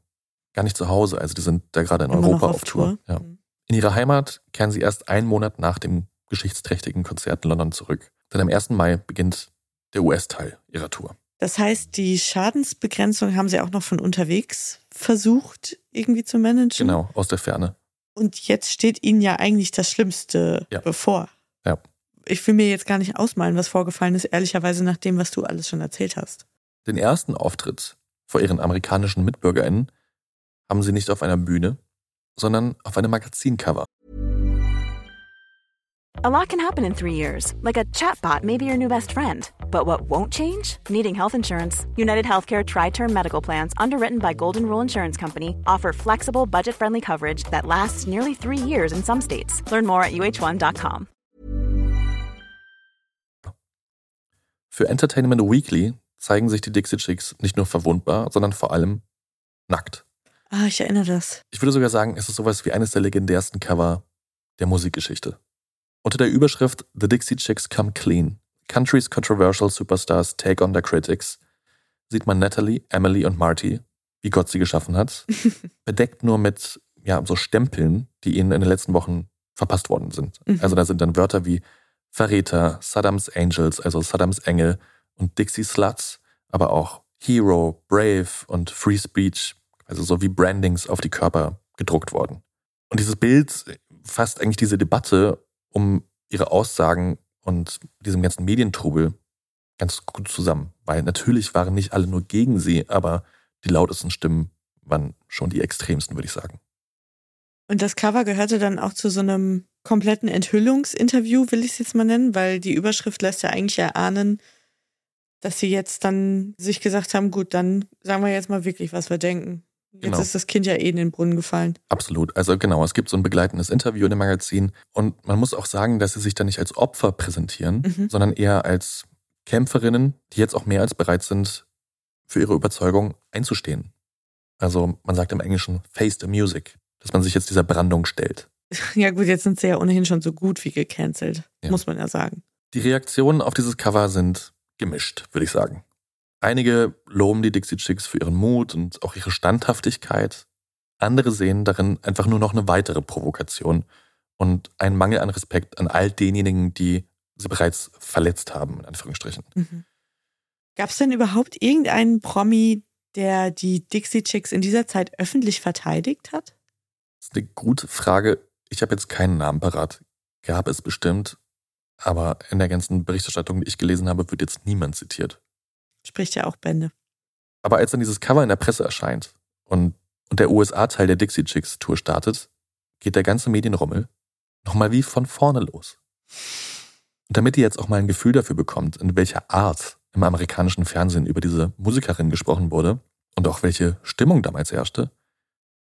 gar nicht zu Hause. Also die sind da gerade in Immer Europa noch auf Tour. Ja. Mhm. In ihre Heimat kehren sie erst einen Monat nach dem geschichtsträchtigen Konzert in London zurück. Denn am 1. Mai beginnt der US-Teil ihrer Tour. Das heißt, die Schadensbegrenzung haben sie auch noch von unterwegs versucht, irgendwie zu managen. Genau, aus der Ferne. Und jetzt steht ihnen ja eigentlich das Schlimmste Ja. bevor. Ja. Ich will mir jetzt gar nicht ausmalen, was vorgefallen ist, ehrlicherweise nach dem, was du alles schon erzählt hast. Den ersten Auftritt vor ihren amerikanischen MitbürgerInnen haben sie nicht auf einer Bühne, sondern auf einem Magazincover. A lot can happen in three years, like a chatbot may be your new best friend. But what won't change? Needing health insurance. United Healthcare Tri Term Medical Plans, underwritten by Golden Rule Insurance Company, offer flexible, budget friendly coverage that lasts nearly three years in some states. Learn more at uh1.com. Für Entertainment Weekly zeigen sich die Dixie Chicks nicht nur verwundbar, sondern vor allem nackt. Ah, ich erinnere das. Ich würde sogar sagen, es ist sowas wie eines der legendärsten Cover der Musikgeschichte. Unter der Überschrift The Dixie Chicks Come Clean, Country's Controversial Superstars Take on Their Critics, sieht man Natalie, Emily und Marty, wie Gott sie geschaffen hat, bedeckt nur mit ja, so Stempeln, die ihnen in den letzten Wochen verpasst worden sind. Mhm. Also da sind dann Wörter wie Verräter, Saddams Angels, also Saddams Engel und Dixie Sluts, aber auch Hero, Brave und Free Speech, also so wie Brandings auf die Körper gedruckt worden. Und dieses Bild fasst eigentlich diese Debatte um ihre Aussagen und diesem ganzen Medientrubel ganz gut zusammen. Weil natürlich waren nicht alle nur gegen sie, aber die lautesten Stimmen waren schon die extremsten, würde ich sagen. Und das Cover gehörte dann auch zu so einem kompletten Enthüllungsinterview, will ich es jetzt mal nennen, weil die Überschrift lässt ja eigentlich erahnen, dass sie jetzt dann sich gesagt haben, gut, dann sagen wir jetzt mal wirklich, was wir denken. Jetzt Genau. ist das Kind ja eh in den Brunnen gefallen. Absolut. Also genau, es gibt so ein begleitendes Interview in dem Magazin und man muss auch sagen, dass sie sich da nicht als Opfer präsentieren, Mhm. sondern eher als Kämpferinnen, die jetzt auch mehr als bereit sind, für ihre Überzeugung einzustehen. Also man sagt im Englischen face the music, dass man sich jetzt dieser Brandung stellt. Ja gut, jetzt sind sie ja ohnehin schon so gut wie gecancelt, Ja. muss man ja sagen. Die Reaktionen auf dieses Cover sind gemischt, würde ich sagen. Einige loben die Dixie Chicks für ihren Mut und auch ihre Standhaftigkeit. Andere sehen darin einfach nur noch eine weitere Provokation und einen Mangel an Respekt an all denjenigen, die sie bereits verletzt haben, in Anführungsstrichen. Mhm. Gab es denn überhaupt irgendeinen Promi, der die Dixie Chicks in dieser Zeit öffentlich verteidigt hat? Das ist eine gute Frage. Ich habe jetzt keinen Namen parat. Gab es bestimmt, aber in der ganzen Berichterstattung, die ich gelesen habe, wird jetzt niemand zitiert. Spricht ja auch Bände. Aber als dann dieses Cover in der Presse erscheint und, und der USA-Teil der Dixie Chicks Tour startet, geht der ganze Medienrummel nochmal wie von vorne los. Und damit ihr jetzt auch mal ein Gefühl dafür bekommt, in welcher Art im amerikanischen Fernsehen über diese Musikerin gesprochen wurde und auch welche Stimmung damals herrschte,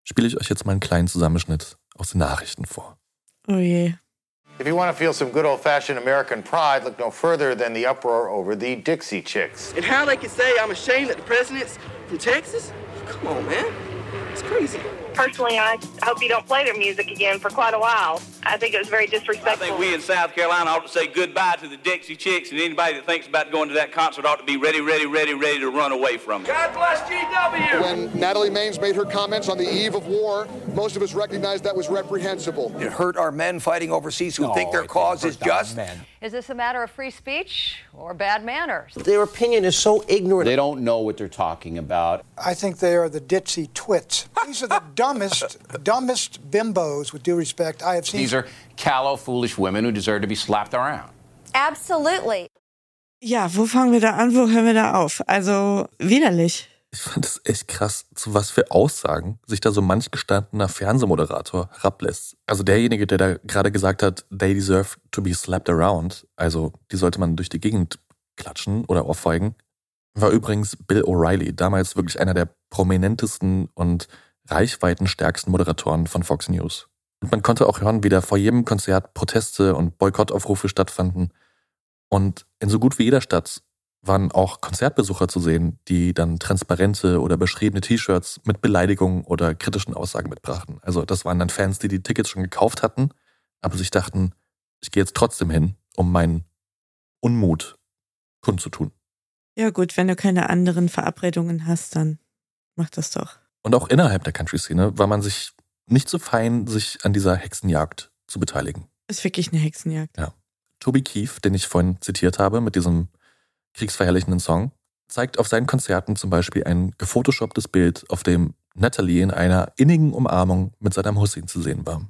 spiele ich euch jetzt mal einen kleinen Zusammenschnitt aus den Nachrichten vor. Oh je. If you want to feel some good old fashioned American pride, look no further than the uproar over the Dixie Chicks. And how they can say I'm ashamed that the president's from Texas? Come on, man. It's crazy. Personally, I hope you don't play their music again for quite a while. I think it was very disrespectful. I disrespectful. think we in South Carolina ought to say goodbye to the Dixie Chicks, and anybody that thinks about going to that concert ought to be ready, ready, ready, ready to run away from them. God bless GW. When Natalie Maines made her comments on the eve of war, most of us recognized that was reprehensible. It hurt our men fighting overseas who think their cause is just. Is this a matter of free speech or bad manners? Their opinion is so ignorant. They don't know what they're talking about. I think they are the ditzy twits. These are the dumbest, dumbest bimbos, with due respect, I have seen. These are callow, foolish women who deserve to be slapped around. Absolutely. Ja, wo fangen wir da an, wo hören wir da auf? Also widerlich. Ich fand es echt krass, zu was für Aussagen sich da so manch gestandener Fernsehmoderator herablässt. Also derjenige, der da gerade gesagt hat, they deserve to be slapped around, also die sollte man durch die Gegend klatschen oder ohrfeigen, war übrigens Bill O'Reilly, damals wirklich einer der prominentesten und reichweitenstärksten Moderatoren von Fox News. Und man konnte auch hören, wie da vor jedem Konzert Proteste und Boykottaufrufe stattfanden. Und in so gut wie jeder Stadt waren auch Konzertbesucher zu sehen, die dann transparente oder beschriebene T-Shirts mit Beleidigungen oder kritischen Aussagen mitbrachten. Also das waren dann Fans, die die Tickets schon gekauft hatten, aber sich dachten, ich gehe jetzt trotzdem hin, um meinen Unmut kundzutun. Ja gut, wenn du keine anderen Verabredungen hast, dann mach das doch. Und auch innerhalb der Country-Szene war man sich nicht so fein, sich an dieser Hexenjagd zu beteiligen. Ist wirklich eine Hexenjagd. Ja. Toby Keefe, den ich vorhin zitiert habe mit diesem kriegsverherrlichenden Song, zeigt auf seinen Konzerten zum Beispiel ein gefotoshopptes Bild, auf dem Natalie in einer innigen Umarmung mit Saddam Hussein zu sehen war.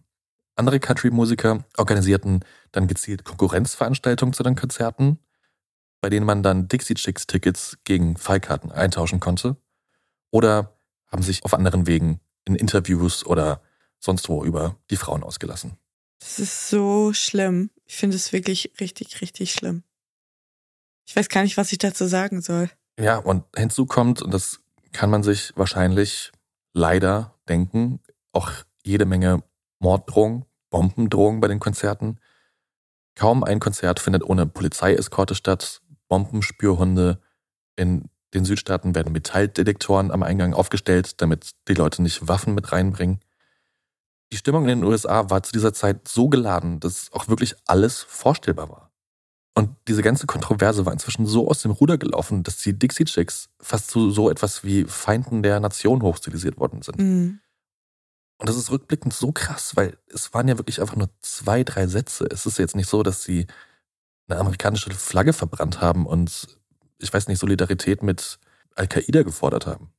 Andere Country-Musiker organisierten dann gezielt Konkurrenzveranstaltungen zu den Konzerten, bei denen man dann Dixie Chicks Tickets gegen Fallkarten eintauschen konnte. Oder haben sich auf anderen Wegen in Interviews oder sonst wo über die Frauen ausgelassen. Das ist so schlimm. Ich finde es wirklich richtig, richtig schlimm. Ich weiß gar nicht, was ich dazu sagen soll. Ja, und hinzu kommt, und das kann man sich wahrscheinlich leider denken, auch jede Menge Morddrohungen, Bombendrohungen bei den Konzerten. Kaum ein Konzert findet ohne Polizeieskorte statt. Bombenspürhunde. In den Südstaaten werden Metalldetektoren am Eingang aufgestellt, damit die Leute nicht Waffen mit reinbringen. Die Stimmung in den USA war zu dieser Zeit so geladen, dass auch wirklich alles vorstellbar war. Und diese ganze Kontroverse war inzwischen so aus dem Ruder gelaufen, dass die Dixie Chicks fast zu so etwas wie Feinden der Nation hochstilisiert worden sind. Mhm. Und das ist rückblickend so krass, weil es waren ja wirklich einfach nur zwei, drei Sätze. Es ist jetzt nicht so, dass sie eine amerikanische Flagge verbrannt haben und, ich weiß nicht, Solidarität mit Al-Qaida gefordert haben.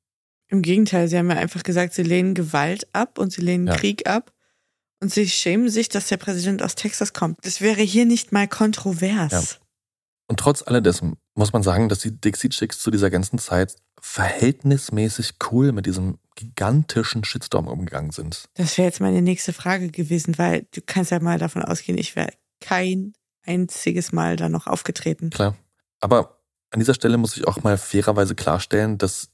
Im Gegenteil, sie haben ja einfach gesagt, sie lehnen Gewalt ab und sie lehnen Ja. Krieg ab. Und sie schämen sich, dass der Präsident aus Texas kommt. Das wäre hier nicht mal kontrovers. Ja. Und trotz alledessen muss man sagen, dass die Dixie Chicks zu dieser ganzen Zeit verhältnismäßig cool mit diesem gigantischen Shitstorm umgegangen sind. Das wäre jetzt meine nächste Frage gewesen, weil du kannst ja mal davon ausgehen, ich wäre kein einziges Mal da noch aufgetreten. Klar. Aber an dieser Stelle muss ich auch mal fairerweise klarstellen, dass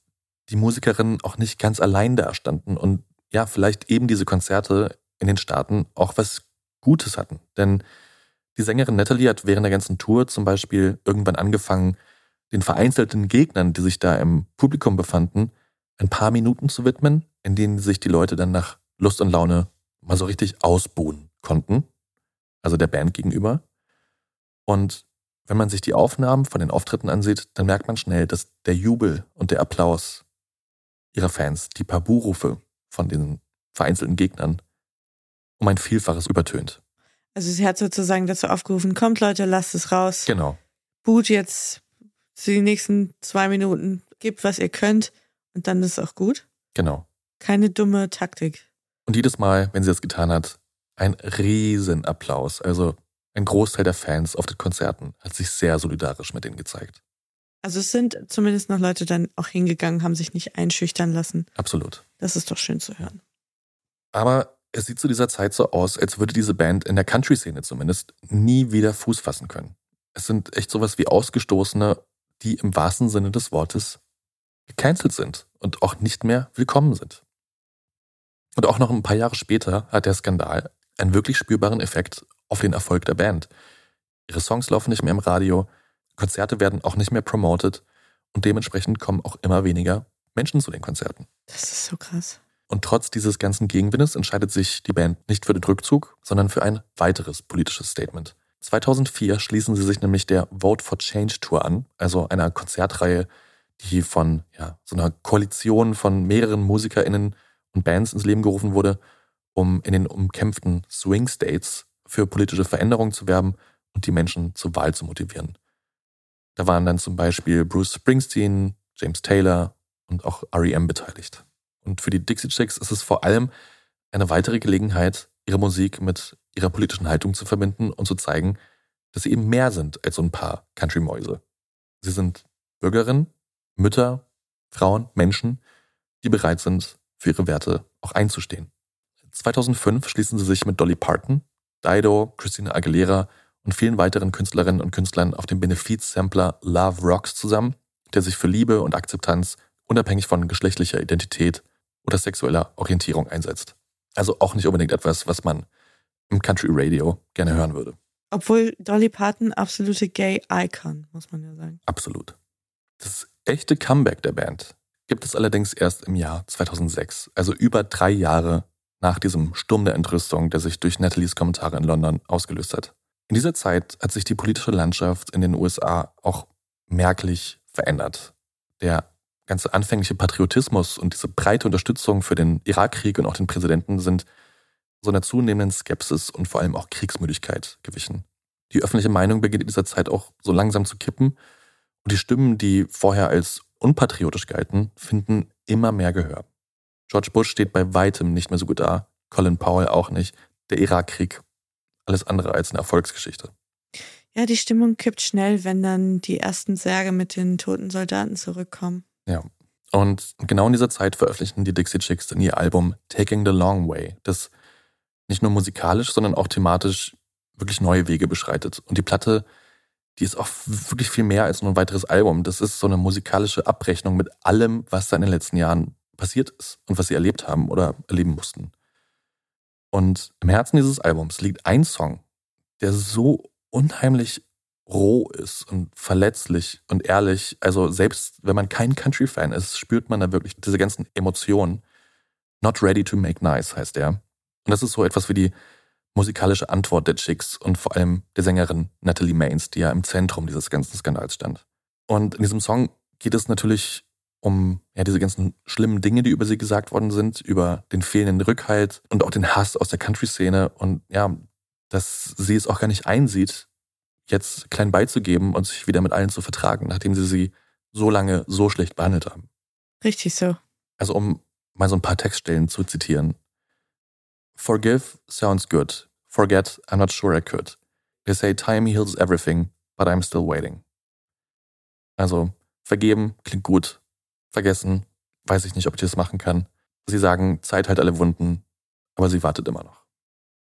die Musikerinnen auch nicht ganz allein da standen und ja, vielleicht eben diese Konzerte in den Staaten auch was Gutes hatten. Denn die Sängerin Natalie hat während der ganzen Tour zum Beispiel irgendwann angefangen, den vereinzelten Gegnern, die sich da im Publikum befanden, ein paar Minuten zu widmen, in denen sich die Leute dann nach Lust und Laune mal so richtig ausbuhen konnten. Also der Band gegenüber. Und wenn man sich die Aufnahmen von den Auftritten ansieht, dann merkt man schnell, dass der Jubel und der Applaus ihrer Fans, die paar Buhrufe von den vereinzelten Gegnern, um ein Vielfaches übertönt. Also sie hat sozusagen dazu aufgerufen, kommt Leute, lasst es raus. Genau. Boot jetzt für die nächsten zwei Minuten, gebt, was ihr könnt und dann ist auch gut. Genau. Keine dumme Taktik. Und jedes Mal, wenn sie das getan hat, ein Riesenapplaus. Also ein Großteil der Fans auf den Konzerten hat sich sehr solidarisch mit denen gezeigt. Also es sind zumindest noch Leute dann auch hingegangen, haben sich nicht einschüchtern lassen. Absolut. Das ist doch schön zu hören. Aber es sieht zu dieser Zeit so aus, als würde diese Band in der Country-Szene zumindest nie wieder Fuß fassen können. Es sind echt sowas wie Ausgestoßene, die im wahrsten Sinne des Wortes gecancelt sind und auch nicht mehr willkommen sind. Und auch noch ein paar Jahre später hat der Skandal einen wirklich spürbaren Effekt auf den Erfolg der Band. Ihre Songs laufen nicht mehr im Radio, Konzerte werden auch nicht mehr promoted und dementsprechend kommen auch immer weniger Menschen zu den Konzerten. Das ist so krass. Und trotz dieses ganzen Gegenwindes entscheidet sich die Band nicht für den Rückzug, sondern für ein weiteres politisches Statement. 2004 schließen sie sich nämlich der Vote for Change Tour an, also einer Konzertreihe, die von ja, so einer Koalition von mehreren MusikerInnen und Bands ins Leben gerufen wurde, um in den umkämpften Swing States für politische Veränderungen zu werben und die Menschen zur Wahl zu motivieren. Da waren dann zum Beispiel Bruce Springsteen, James Taylor und auch REM beteiligt. Und für die Dixie Chicks ist es vor allem eine weitere Gelegenheit, ihre Musik mit ihrer politischen Haltung zu verbinden und zu zeigen, dass sie eben mehr sind als so ein paar Country-Mäuse. Sie sind Bürgerinnen, Mütter, Frauen, Menschen, die bereit sind, für ihre Werte auch einzustehen. 2005 schließen sie sich mit Dolly Parton, Dido, Christina Aguilera und vielen weiteren Künstlerinnen und Künstlern auf dem Benefiz-Sampler Love Rocks zusammen, der sich für Liebe und Akzeptanz unabhängig von geschlechtlicher Identität oder sexueller Orientierung einsetzt. Also auch nicht unbedingt etwas, was man im Country Radio gerne hören würde. Obwohl Dolly Parton absolute Gay-Icon, muss man ja sagen. Absolut. Das echte Comeback der Band gibt es allerdings erst im Jahr 2006, also über drei Jahre nach diesem Sturm der Entrüstung, der sich durch Nathalies Kommentare in London ausgelöst hat. In dieser Zeit hat sich die politische Landschaft in den USA auch merklich verändert. Der ganze anfängliche Patriotismus und diese breite Unterstützung für den Irakkrieg und auch den Präsidenten sind so einer zunehmenden Skepsis und vor allem auch Kriegsmüdigkeit gewichen. Die öffentliche Meinung beginnt in dieser Zeit auch so langsam zu kippen und die Stimmen, die vorher als unpatriotisch galten, finden immer mehr Gehör. George Bush steht bei weitem nicht mehr so gut da, Colin Powell auch nicht, der Irakkrieg alles andere als eine Erfolgsgeschichte. Ja, die Stimmung kippt schnell, wenn dann die ersten Särge mit den toten Soldaten zurückkommen. Ja. Und genau in dieser Zeit veröffentlichten die Dixie Chicks dann ihr Album Taking the Long Way, das nicht nur musikalisch, sondern auch thematisch wirklich neue Wege beschreitet. Und die Platte, die ist auch wirklich viel mehr als nur ein weiteres Album. Das ist so eine musikalische Abrechnung mit allem, was da in den letzten Jahren passiert ist und was sie erlebt haben oder erleben mussten. Und im Herzen dieses Albums liegt ein Song, der so unheimlich roh ist und verletzlich und ehrlich. Also selbst wenn man kein Country-Fan ist, spürt man da wirklich diese ganzen Emotionen. Not Ready to Make Nice heißt er. Und das ist so etwas wie die musikalische Antwort der Chicks und vor allem der Sängerin Natalie Maines, die ja im Zentrum dieses ganzen Skandals stand. Und in diesem Song geht es natürlich um ja diese ganzen schlimmen Dinge, die über sie gesagt worden sind, über den fehlenden Rückhalt und auch den Hass aus der Country-Szene und ja, dass sie es auch gar nicht einsieht, jetzt klein beizugeben und sich wieder mit allen zu vertragen, nachdem sie sie so lange so schlecht behandelt haben. Richtig so. Also um mal so ein paar Textstellen zu zitieren. Forgive sounds good. Forget, I'm not sure I could. They say time heals everything, but I'm still waiting. Also, vergeben klingt gut, vergessen, weiß ich nicht, ob ich das machen kann. Sie sagen, Zeit halt alle Wunden, aber sie wartet immer noch.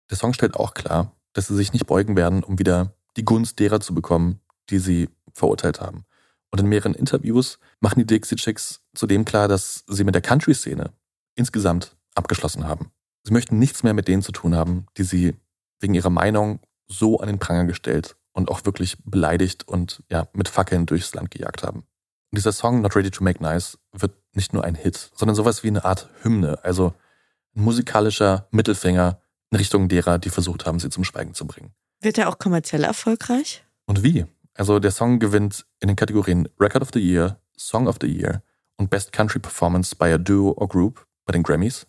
Der Song stellt auch klar, dass sie sich nicht beugen werden, um wieder die Gunst derer zu bekommen, die sie verurteilt haben. Und in mehreren Interviews machen die Dixie Chicks zudem klar, dass sie mit der Country-Szene insgesamt abgeschlossen haben. Sie möchten nichts mehr mit denen zu tun haben, die sie wegen ihrer Meinung so an den Pranger gestellt und auch wirklich beleidigt und ja, mit Fackeln durchs Land gejagt haben. Und dieser Song Not Ready to Make Nice wird nicht nur ein Hit, sondern sowas wie eine Art Hymne, also ein musikalischer Mittelfinger in Richtung derer, die versucht haben, sie zum Schweigen zu bringen. Wird er auch kommerziell erfolgreich? Und wie? Also der Song gewinnt in den Kategorien Record of the Year, Song of the Year und Best Country Performance by a Duo or Group bei den Grammys.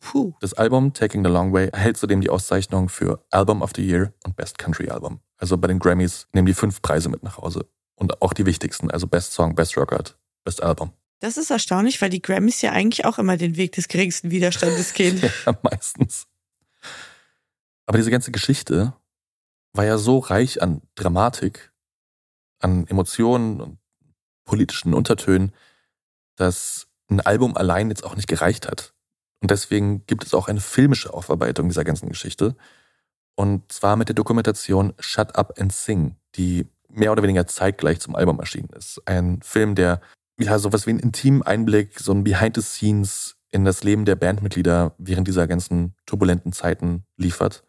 Puh. Das Album Taking the Long Way erhält zudem die Auszeichnung für Album of the Year und Best Country Album. Also bei den Grammys nehmen die fünf Preise mit nach Hause. Und auch die wichtigsten, also Best Song, Best Record, Best Album. Das ist erstaunlich, weil die Grammys ja eigentlich auch immer den Weg des geringsten Widerstandes gehen. ja, meistens. Aber diese ganze Geschichte war ja so reich an Dramatik, an Emotionen und politischen Untertönen, dass ein Album allein jetzt auch nicht gereicht hat. Und deswegen gibt es auch eine filmische Aufarbeitung dieser ganzen Geschichte. Und zwar mit der Dokumentation Shut Up and Sing, die mehr oder weniger zeitgleich zum Album erschienen ist. Ein Film, der ja sowas wie einen intimen Einblick, so ein Behind the Scenes in das Leben der Bandmitglieder während dieser ganzen turbulenten Zeiten liefert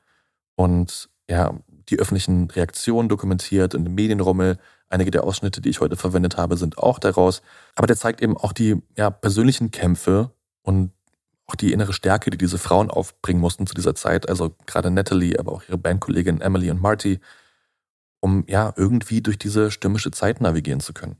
und ja, die öffentlichen Reaktionen dokumentiert und den Medienrummel. Einige der Ausschnitte, die ich heute verwendet habe, sind auch daraus. Aber der zeigt eben auch die ja, persönlichen Kämpfe und auch die innere Stärke, die diese Frauen aufbringen mussten zu dieser Zeit. Also gerade Natalie, aber auch ihre Bandkollegin Emily und Marty, um ja irgendwie durch diese stürmische Zeit navigieren zu können.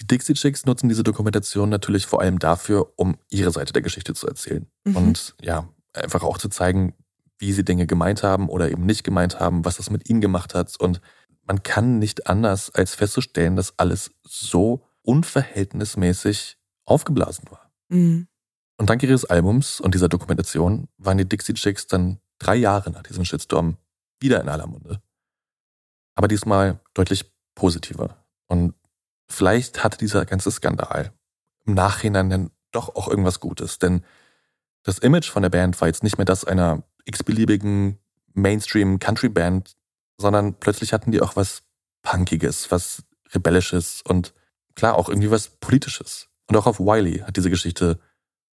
Die Dixie Chicks nutzen diese Dokumentation natürlich vor allem dafür, um ihre Seite der Geschichte zu erzählen. Mhm. Und ja, einfach auch zu zeigen, wie sie Dinge gemeint haben oder eben nicht gemeint haben, was das mit ihnen gemacht hat. Und man kann nicht anders als festzustellen, dass alles so unverhältnismäßig aufgeblasen war. Mhm. Und dank ihres Albums und dieser Dokumentation waren die Dixie Chicks dann drei Jahre nach diesem Shitstorm wieder in aller Munde. Aber diesmal deutlich positiver. Und vielleicht hatte dieser ganze Skandal im Nachhinein dann doch auch irgendwas Gutes, denn das Image von der Band war jetzt nicht mehr das einer x-beliebigen Mainstream-Country-Band, sondern plötzlich hatten die auch was Punkiges, was Rebellisches und klar auch irgendwie was Politisches. Und auch auf Wiley hat diese Geschichte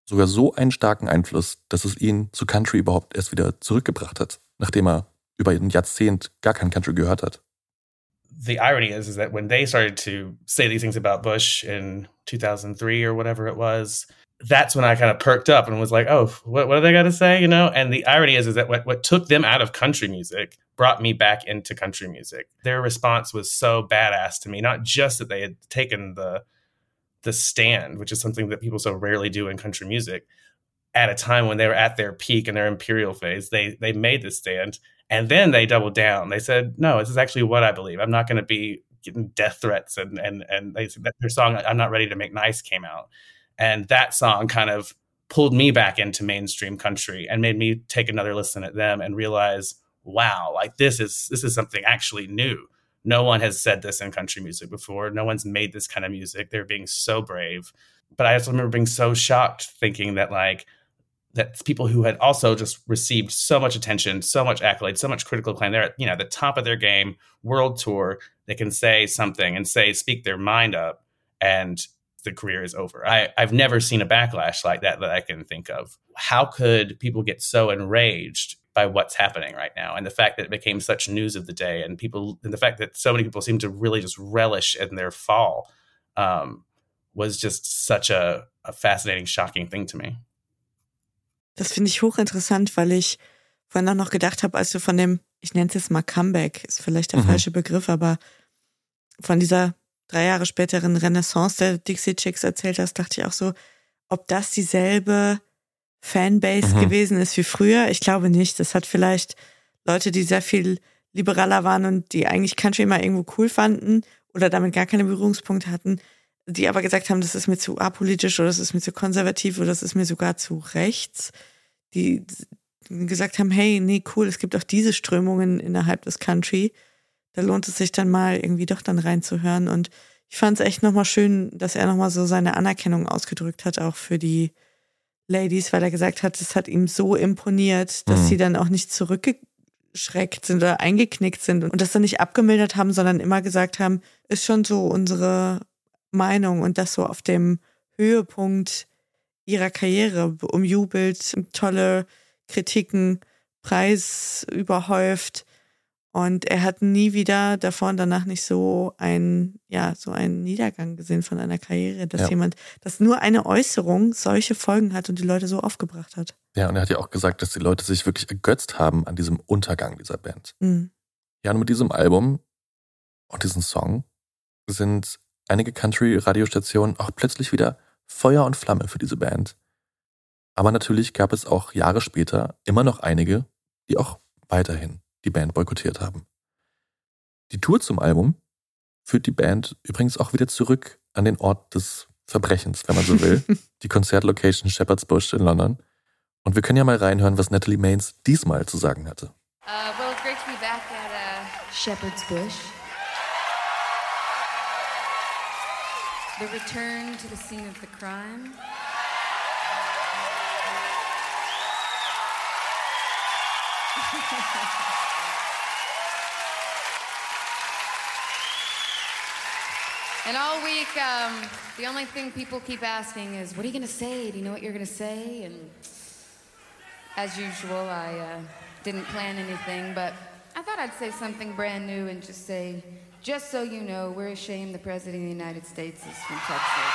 sogar so einen starken Einfluss, dass es ihn zu Country überhaupt erst wieder zurückgebracht hat, nachdem er über ein Jahrzehnt gar kein Country gehört hat. The irony is, is that when they started to say these things about Bush in 2003 or whatever it was, that's when I kind of perked up and was like, oh, what, what are they got to say? You know? And the irony is, is that what, what took them out of country music brought me back into country music. Their response was so badass to me, not just that they had taken the, the stand, which is something that people so rarely do in country music, at a time when they were at their peak and their imperial phase. They they made the stand and then they doubled down. They said, "No, this is actually what I believe. I'm not going to be getting death threats." And and and they said their song "I'm Not Ready to Make Nice" came out, and that song kind of pulled me back into mainstream country and made me take another listen at them and realize, wow, like this is this is something actually new. No one has said this in country music before. No one's made this kind of music. They're being so brave. But I also remember being so shocked thinking that like that people who had also just received so much attention, so much accolade, so much critical acclaim. They're at, you know, the top of their game, world tour. They can say something and say, speak their mind up, and the career is over. I, I've never seen a backlash like that that I can think of. How could people get so enraged by what's happening right now and the fact that it became such news of the day and people and the fact that so many people seem to really just relish in their fall um, was just such a, a fascinating, shocking thing to me. Das finde ich hochinteressant, weil ich vorhin auch noch gedacht habe, als du von dem, ich nenne es jetzt mal Comeback, ist vielleicht der mhm. falsche Begriff, aber von dieser drei Jahre späteren Renaissance der Dixie Chicks erzählt hast, dachte ich auch so, ob das dieselbe Fanbase mhm. gewesen ist wie früher. Ich glaube nicht. Das hat vielleicht Leute, die sehr viel liberaler waren und die eigentlich Country immer irgendwo cool fanden oder damit gar keine Berührungspunkte hatten, die aber gesagt haben, das ist mir zu apolitisch oder das ist mir zu konservativ oder das ist mir sogar zu rechts, die gesagt haben, hey, nee, cool, es gibt auch diese Strömungen innerhalb des Country. Da lohnt es sich dann mal irgendwie doch dann reinzuhören. Und ich fand es echt nochmal schön, dass er nochmal so seine Anerkennung ausgedrückt hat, auch für die Ladies, weil er gesagt hat, es hat ihm so imponiert, dass mhm. sie dann auch nicht zurückgeschreckt sind oder eingeknickt sind und das dann nicht abgemildert haben, sondern immer gesagt haben, ist schon so unsere Meinung und das so auf dem Höhepunkt ihrer Karriere umjubelt, tolle Kritiken, Preis überhäuft. Und er hat nie wieder davor und danach nicht so einen, ja, so einen Niedergang gesehen von einer Karriere, dass ja. jemand, dass nur eine Äußerung solche Folgen hat und die Leute so aufgebracht hat. Ja, und er hat ja auch gesagt, dass die Leute sich wirklich ergötzt haben an diesem Untergang dieser Band. Mhm. Ja, und mit diesem Album und diesem Song sind einige Country-Radiostationen auch plötzlich wieder Feuer und Flamme für diese Band. Aber natürlich gab es auch Jahre später immer noch einige, die auch weiterhin die Band boykottiert haben. Die Tour zum Album führt die Band übrigens auch wieder zurück an den Ort des Verbrechens, wenn man so will, die Konzertlocation Shepherd's Bush in London. Und wir können ja mal reinhören, was Natalie Maines diesmal zu sagen hatte. Uh, well, it's great to be back at uh, Shepherd's Bush. The return to the scene of the crime. and all week, um, the only thing people keep asking is, What are you going to say? Do you know what you're going to say? And as usual, I uh, didn't plan anything, but I thought I'd say something brand new and just say, just so you know, we're ashamed the President of the United States is from Texas.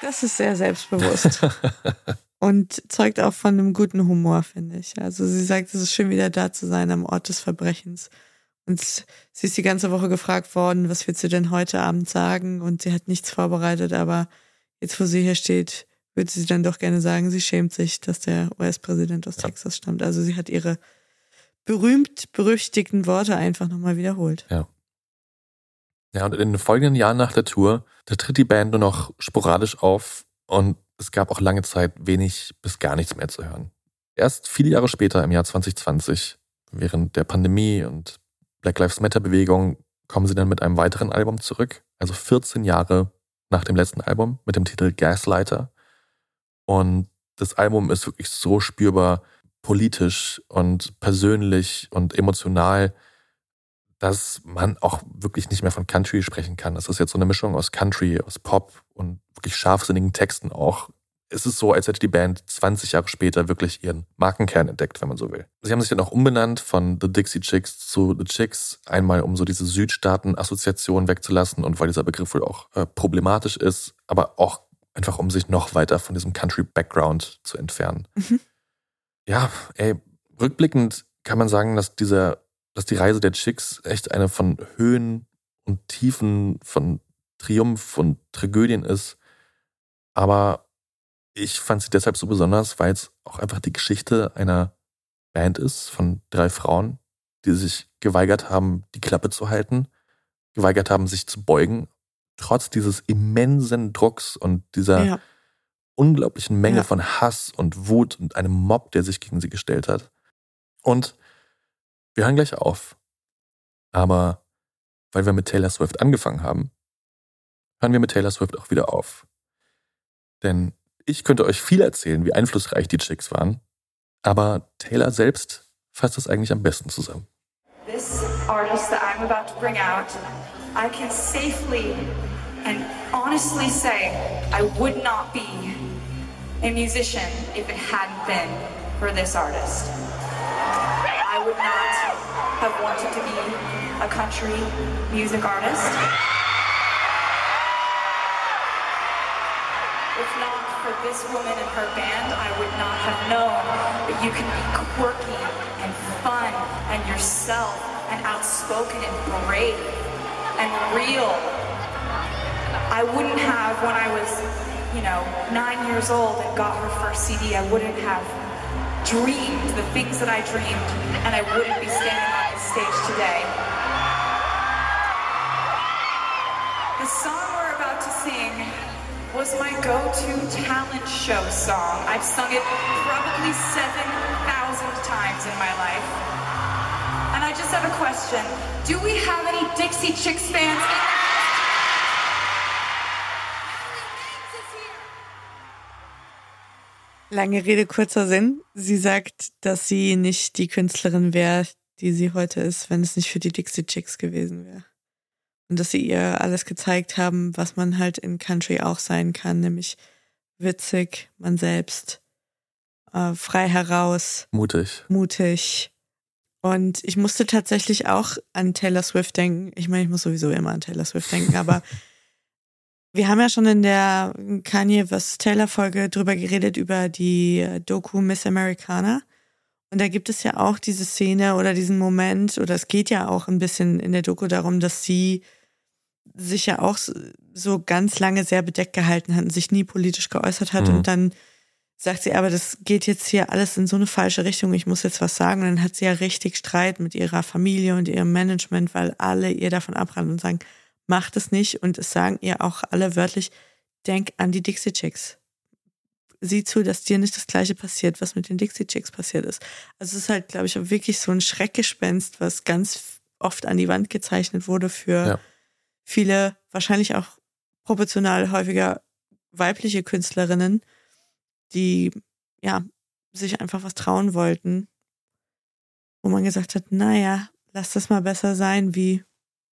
Das ist sehr selbstbewusst. und zeugt auch von einem guten Humor, finde ich. Also sie sagt, es ist schön wieder da zu sein am Ort des Verbrechens. Und sie ist die ganze Woche gefragt worden, was willst du denn heute Abend sagen? Und sie hat nichts vorbereitet, aber jetzt, wo sie hier steht, würde sie dann doch gerne sagen, sie schämt sich, dass der US-Präsident aus ja. Texas stammt. Also sie hat ihre berühmt berüchtigten Worte einfach nochmal wiederholt. Ja. Ja, und in den folgenden Jahren nach der Tour, da tritt die Band nur noch sporadisch auf und es gab auch lange Zeit wenig bis gar nichts mehr zu hören. Erst viele Jahre später, im Jahr 2020, während der Pandemie und Black Lives Matter Bewegung, kommen sie dann mit einem weiteren Album zurück, also 14 Jahre nach dem letzten Album mit dem Titel Gaslighter. Und das Album ist wirklich so spürbar politisch und persönlich und emotional, dass man auch wirklich nicht mehr von Country sprechen kann. Das ist jetzt so eine Mischung aus Country, aus Pop und wirklich scharfsinnigen Texten auch. Es ist so, als hätte die Band 20 Jahre später wirklich ihren Markenkern entdeckt, wenn man so will. Sie haben sich dann auch umbenannt von The Dixie Chicks zu The Chicks, einmal um so diese Südstaaten-Assoziation wegzulassen und weil dieser Begriff wohl auch äh, problematisch ist, aber auch einfach um sich noch weiter von diesem Country-Background zu entfernen. Mhm. Ja, ey, rückblickend kann man sagen, dass dieser dass die Reise der Chicks echt eine von Höhen und Tiefen, von Triumph und Tragödien ist. Aber ich fand sie deshalb so besonders, weil es auch einfach die Geschichte einer Band ist von drei Frauen, die sich geweigert haben, die Klappe zu halten, geweigert haben, sich zu beugen, trotz dieses immensen Drucks und dieser ja. unglaublichen Menge ja. von Hass und Wut und einem Mob, der sich gegen sie gestellt hat. Und wir hören gleich auf. Aber weil wir mit Taylor Swift angefangen haben, hören wir mit Taylor Swift auch wieder auf. Denn ich könnte euch viel erzählen, wie einflussreich die Chicks waren, aber Taylor selbst fasst es eigentlich am besten zusammen. This artist that I'm about to bring out, I can safely and honestly say I would not be a musician if it hadn't been for this artist. I would not have wanted to be a country music artist. If not for this woman and her band, I would not have known that you can be quirky and fun and yourself and outspoken and brave and real. I wouldn't have, when I was, you know, nine years old and got her first CD, I wouldn't have dreamed the things that I dreamed, and I wouldn't be standing on this stage today. The song we're about to sing was my go-to talent show song. I've sung it probably 7,000 times in my life. And I just have a question. Do we have any Dixie Chicks fans Lange Rede, kurzer Sinn. Sie sagt, dass sie nicht die Künstlerin wäre, die sie heute ist, wenn es nicht für die Dixie Chicks gewesen wäre. Und dass sie ihr alles gezeigt haben, was man halt in Country auch sein kann, nämlich witzig, man selbst, äh, frei heraus. Mutig. Mutig. Und ich musste tatsächlich auch an Taylor Swift denken. Ich meine, ich muss sowieso immer an Taylor Swift denken, aber Wir haben ja schon in der Kanye vs. Taylor Folge drüber geredet, über die Doku Miss Americana. Und da gibt es ja auch diese Szene oder diesen Moment, oder es geht ja auch ein bisschen in der Doku darum, dass sie sich ja auch so ganz lange sehr bedeckt gehalten hat und sich nie politisch geäußert hat. Mhm. Und dann sagt sie, aber das geht jetzt hier alles in so eine falsche Richtung, ich muss jetzt was sagen. Und dann hat sie ja richtig Streit mit ihrer Familie und ihrem Management, weil alle ihr davon abraten und sagen, macht es nicht und es sagen ihr auch alle wörtlich, denk an die Dixie Chicks. Sieh zu, dass dir nicht das gleiche passiert, was mit den Dixie Chicks passiert ist. Also es ist halt, glaube ich, wirklich so ein Schreckgespenst, was ganz oft an die Wand gezeichnet wurde für ja. Viele, wahrscheinlich auch proportional häufiger weibliche Künstlerinnen, die ja sich einfach was trauen wollten, wo man gesagt hat, naja, lass das mal besser sein, wie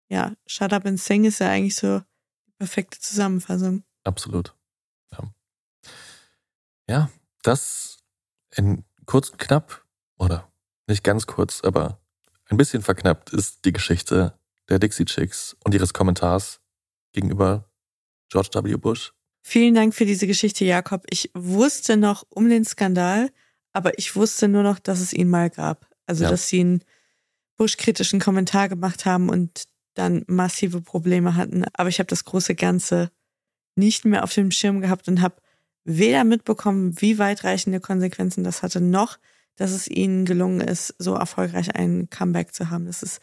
ja, Shut Up and Sing ist ja eigentlich so die perfekte Zusammenfassung. Absolut. Ja, ja das in kurz und knapp, oder nicht ganz kurz, aber ein bisschen verknappt ist die Geschichte der Dixie Chicks und ihres Kommentars gegenüber George W. Bush. Vielen Dank für diese Geschichte, Jakob. Ich wusste noch um den Skandal, aber ich wusste nur noch, dass es ihn mal gab. Also, ja. dass sie einen Bush-kritischen Kommentar gemacht haben und dann massive Probleme hatten. Aber ich habe das große Ganze nicht mehr auf dem Schirm gehabt und habe weder mitbekommen, wie weitreichende Konsequenzen das hatte, noch, dass es ihnen gelungen ist, so erfolgreich ein Comeback zu haben. Das ist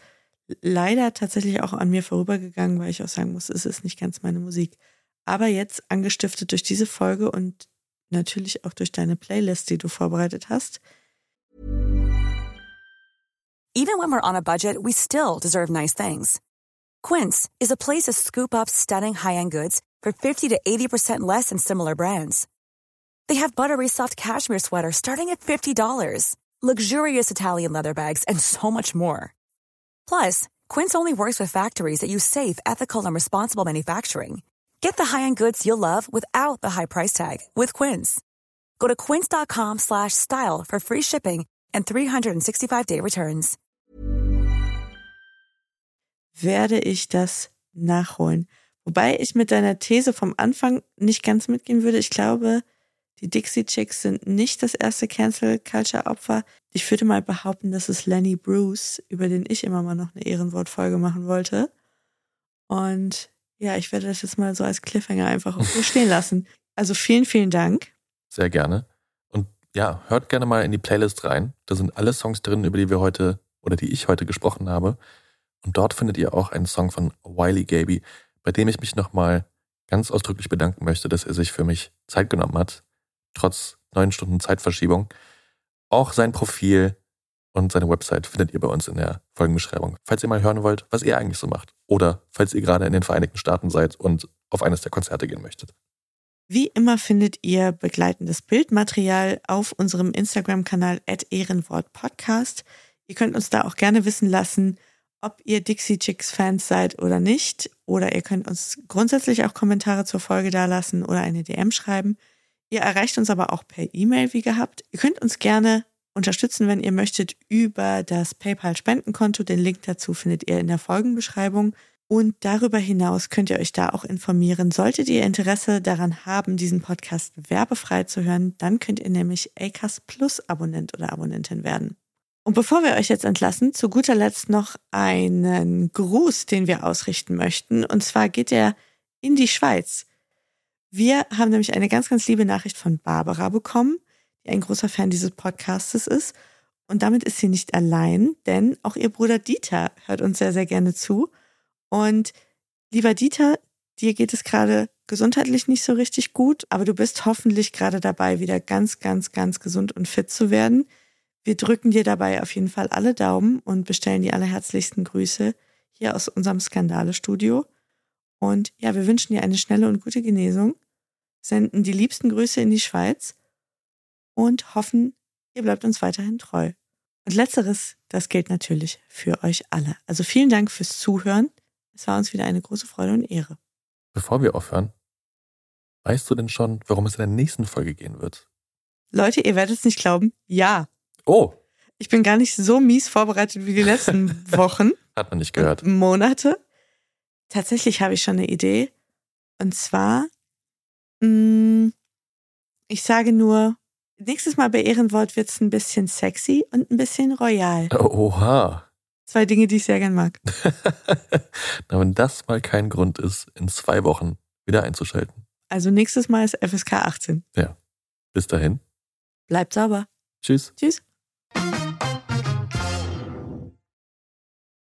leider tatsächlich auch an mir vorübergegangen, weil ich auch sagen muss, es ist nicht ganz meine Musik. Aber jetzt angestiftet durch diese Folge und natürlich auch durch deine Playlist, die du vorbereitet hast. Even when we're on a budget, we still deserve nice things. Quince is a place to scoop up stunning high-end goods for 50 to 80% less than similar brands. They have buttery soft cashmere sweaters starting at $50, luxurious Italian leather bags, and so much more. Plus, Quince only works with factories that use safe, ethical, and responsible manufacturing. Get the high-end goods you'll love without the high price tag with Quince. Go to quince.com slash style for free shipping and 365-day returns. Werde ich das nachholen. Wobei ich mit deiner These vom Anfang nicht ganz mitgehen würde. Ich glaube, die Dixie Chicks sind nicht das erste Cancel Culture Opfer. Ich würde mal behaupten, das ist Lenny Bruce, über den ich immer mal noch eine Ehrenwortfolge machen wollte. Und ja, ich werde das jetzt mal so als Cliffhanger einfach so stehen lassen. Also vielen, vielen Dank. Sehr gerne. Und ja, hört gerne mal in die Playlist rein. Da sind alle Songs drin, über die wir heute oder die ich heute gesprochen habe. Und dort findet ihr auch einen Song von Wiley Gaby, bei dem ich mich nochmal ganz ausdrücklich bedanken möchte, dass er sich für mich Zeit genommen hat, trotz neun Stunden Zeitverschiebung. Auch sein Profil und seine Website findet ihr bei uns in der Folgenbeschreibung. Falls ihr mal hören wollt, was er eigentlich so macht. Oder falls ihr gerade in den Vereinigten Staaten seid und auf eines der Konzerte gehen möchtet. Wie immer findet ihr begleitendes Bildmaterial auf unserem Instagram-Kanal ehrenwortpodcast. Ihr könnt uns da auch gerne wissen lassen, ob ihr Dixie Chicks Fans seid oder nicht. Oder ihr könnt uns grundsätzlich auch Kommentare zur Folge dalassen oder eine DM schreiben. Ihr erreicht uns aber auch per E-Mail wie gehabt. Ihr könnt uns gerne unterstützen, wenn ihr möchtet, über das PayPal-Spendenkonto. Den Link dazu findet ihr in der Folgenbeschreibung. Und darüber hinaus könnt ihr euch da auch informieren. Solltet ihr Interesse daran haben, diesen Podcast werbefrei zu hören, dann könnt ihr nämlich ACAS Plus Abonnent oder Abonnentin werden. Und bevor wir euch jetzt entlassen, zu guter Letzt noch einen Gruß, den wir ausrichten möchten. Und zwar geht er in die Schweiz. Wir haben nämlich eine ganz, ganz liebe Nachricht von Barbara bekommen, die ein großer Fan dieses Podcastes ist. Und damit ist sie nicht allein, denn auch ihr Bruder Dieter hört uns sehr, sehr gerne zu. Und lieber Dieter, dir geht es gerade gesundheitlich nicht so richtig gut, aber du bist hoffentlich gerade dabei, wieder ganz, ganz, ganz gesund und fit zu werden. Wir drücken dir dabei auf jeden Fall alle Daumen und bestellen die allerherzlichsten Grüße hier aus unserem Skandale-Studio. Und ja, wir wünschen dir eine schnelle und gute Genesung, senden die liebsten Grüße in die Schweiz und hoffen, ihr bleibt uns weiterhin treu. Und letzteres, das gilt natürlich für euch alle. Also vielen Dank fürs Zuhören. Es war uns wieder eine große Freude und Ehre. Bevor wir aufhören, weißt du denn schon, worum es in der nächsten Folge gehen wird? Leute, ihr werdet es nicht glauben. Ja. Oh. Ich bin gar nicht so mies vorbereitet wie die letzten Wochen. Hat man nicht gehört. Monate. Tatsächlich habe ich schon eine Idee. Und zwar, mh, mm, ich sage nur, nächstes Mal bei Ehrenwort wird es ein bisschen sexy und ein bisschen royal. Oha. Zwei Dinge, die ich sehr gern mag. Na, wenn das mal kein Grund ist, in zwei Wochen wieder einzuschalten. Also nächstes Mal ist FSK 18. Ja. Bis dahin. Bleibt sauber. Tschüss. Tschüss.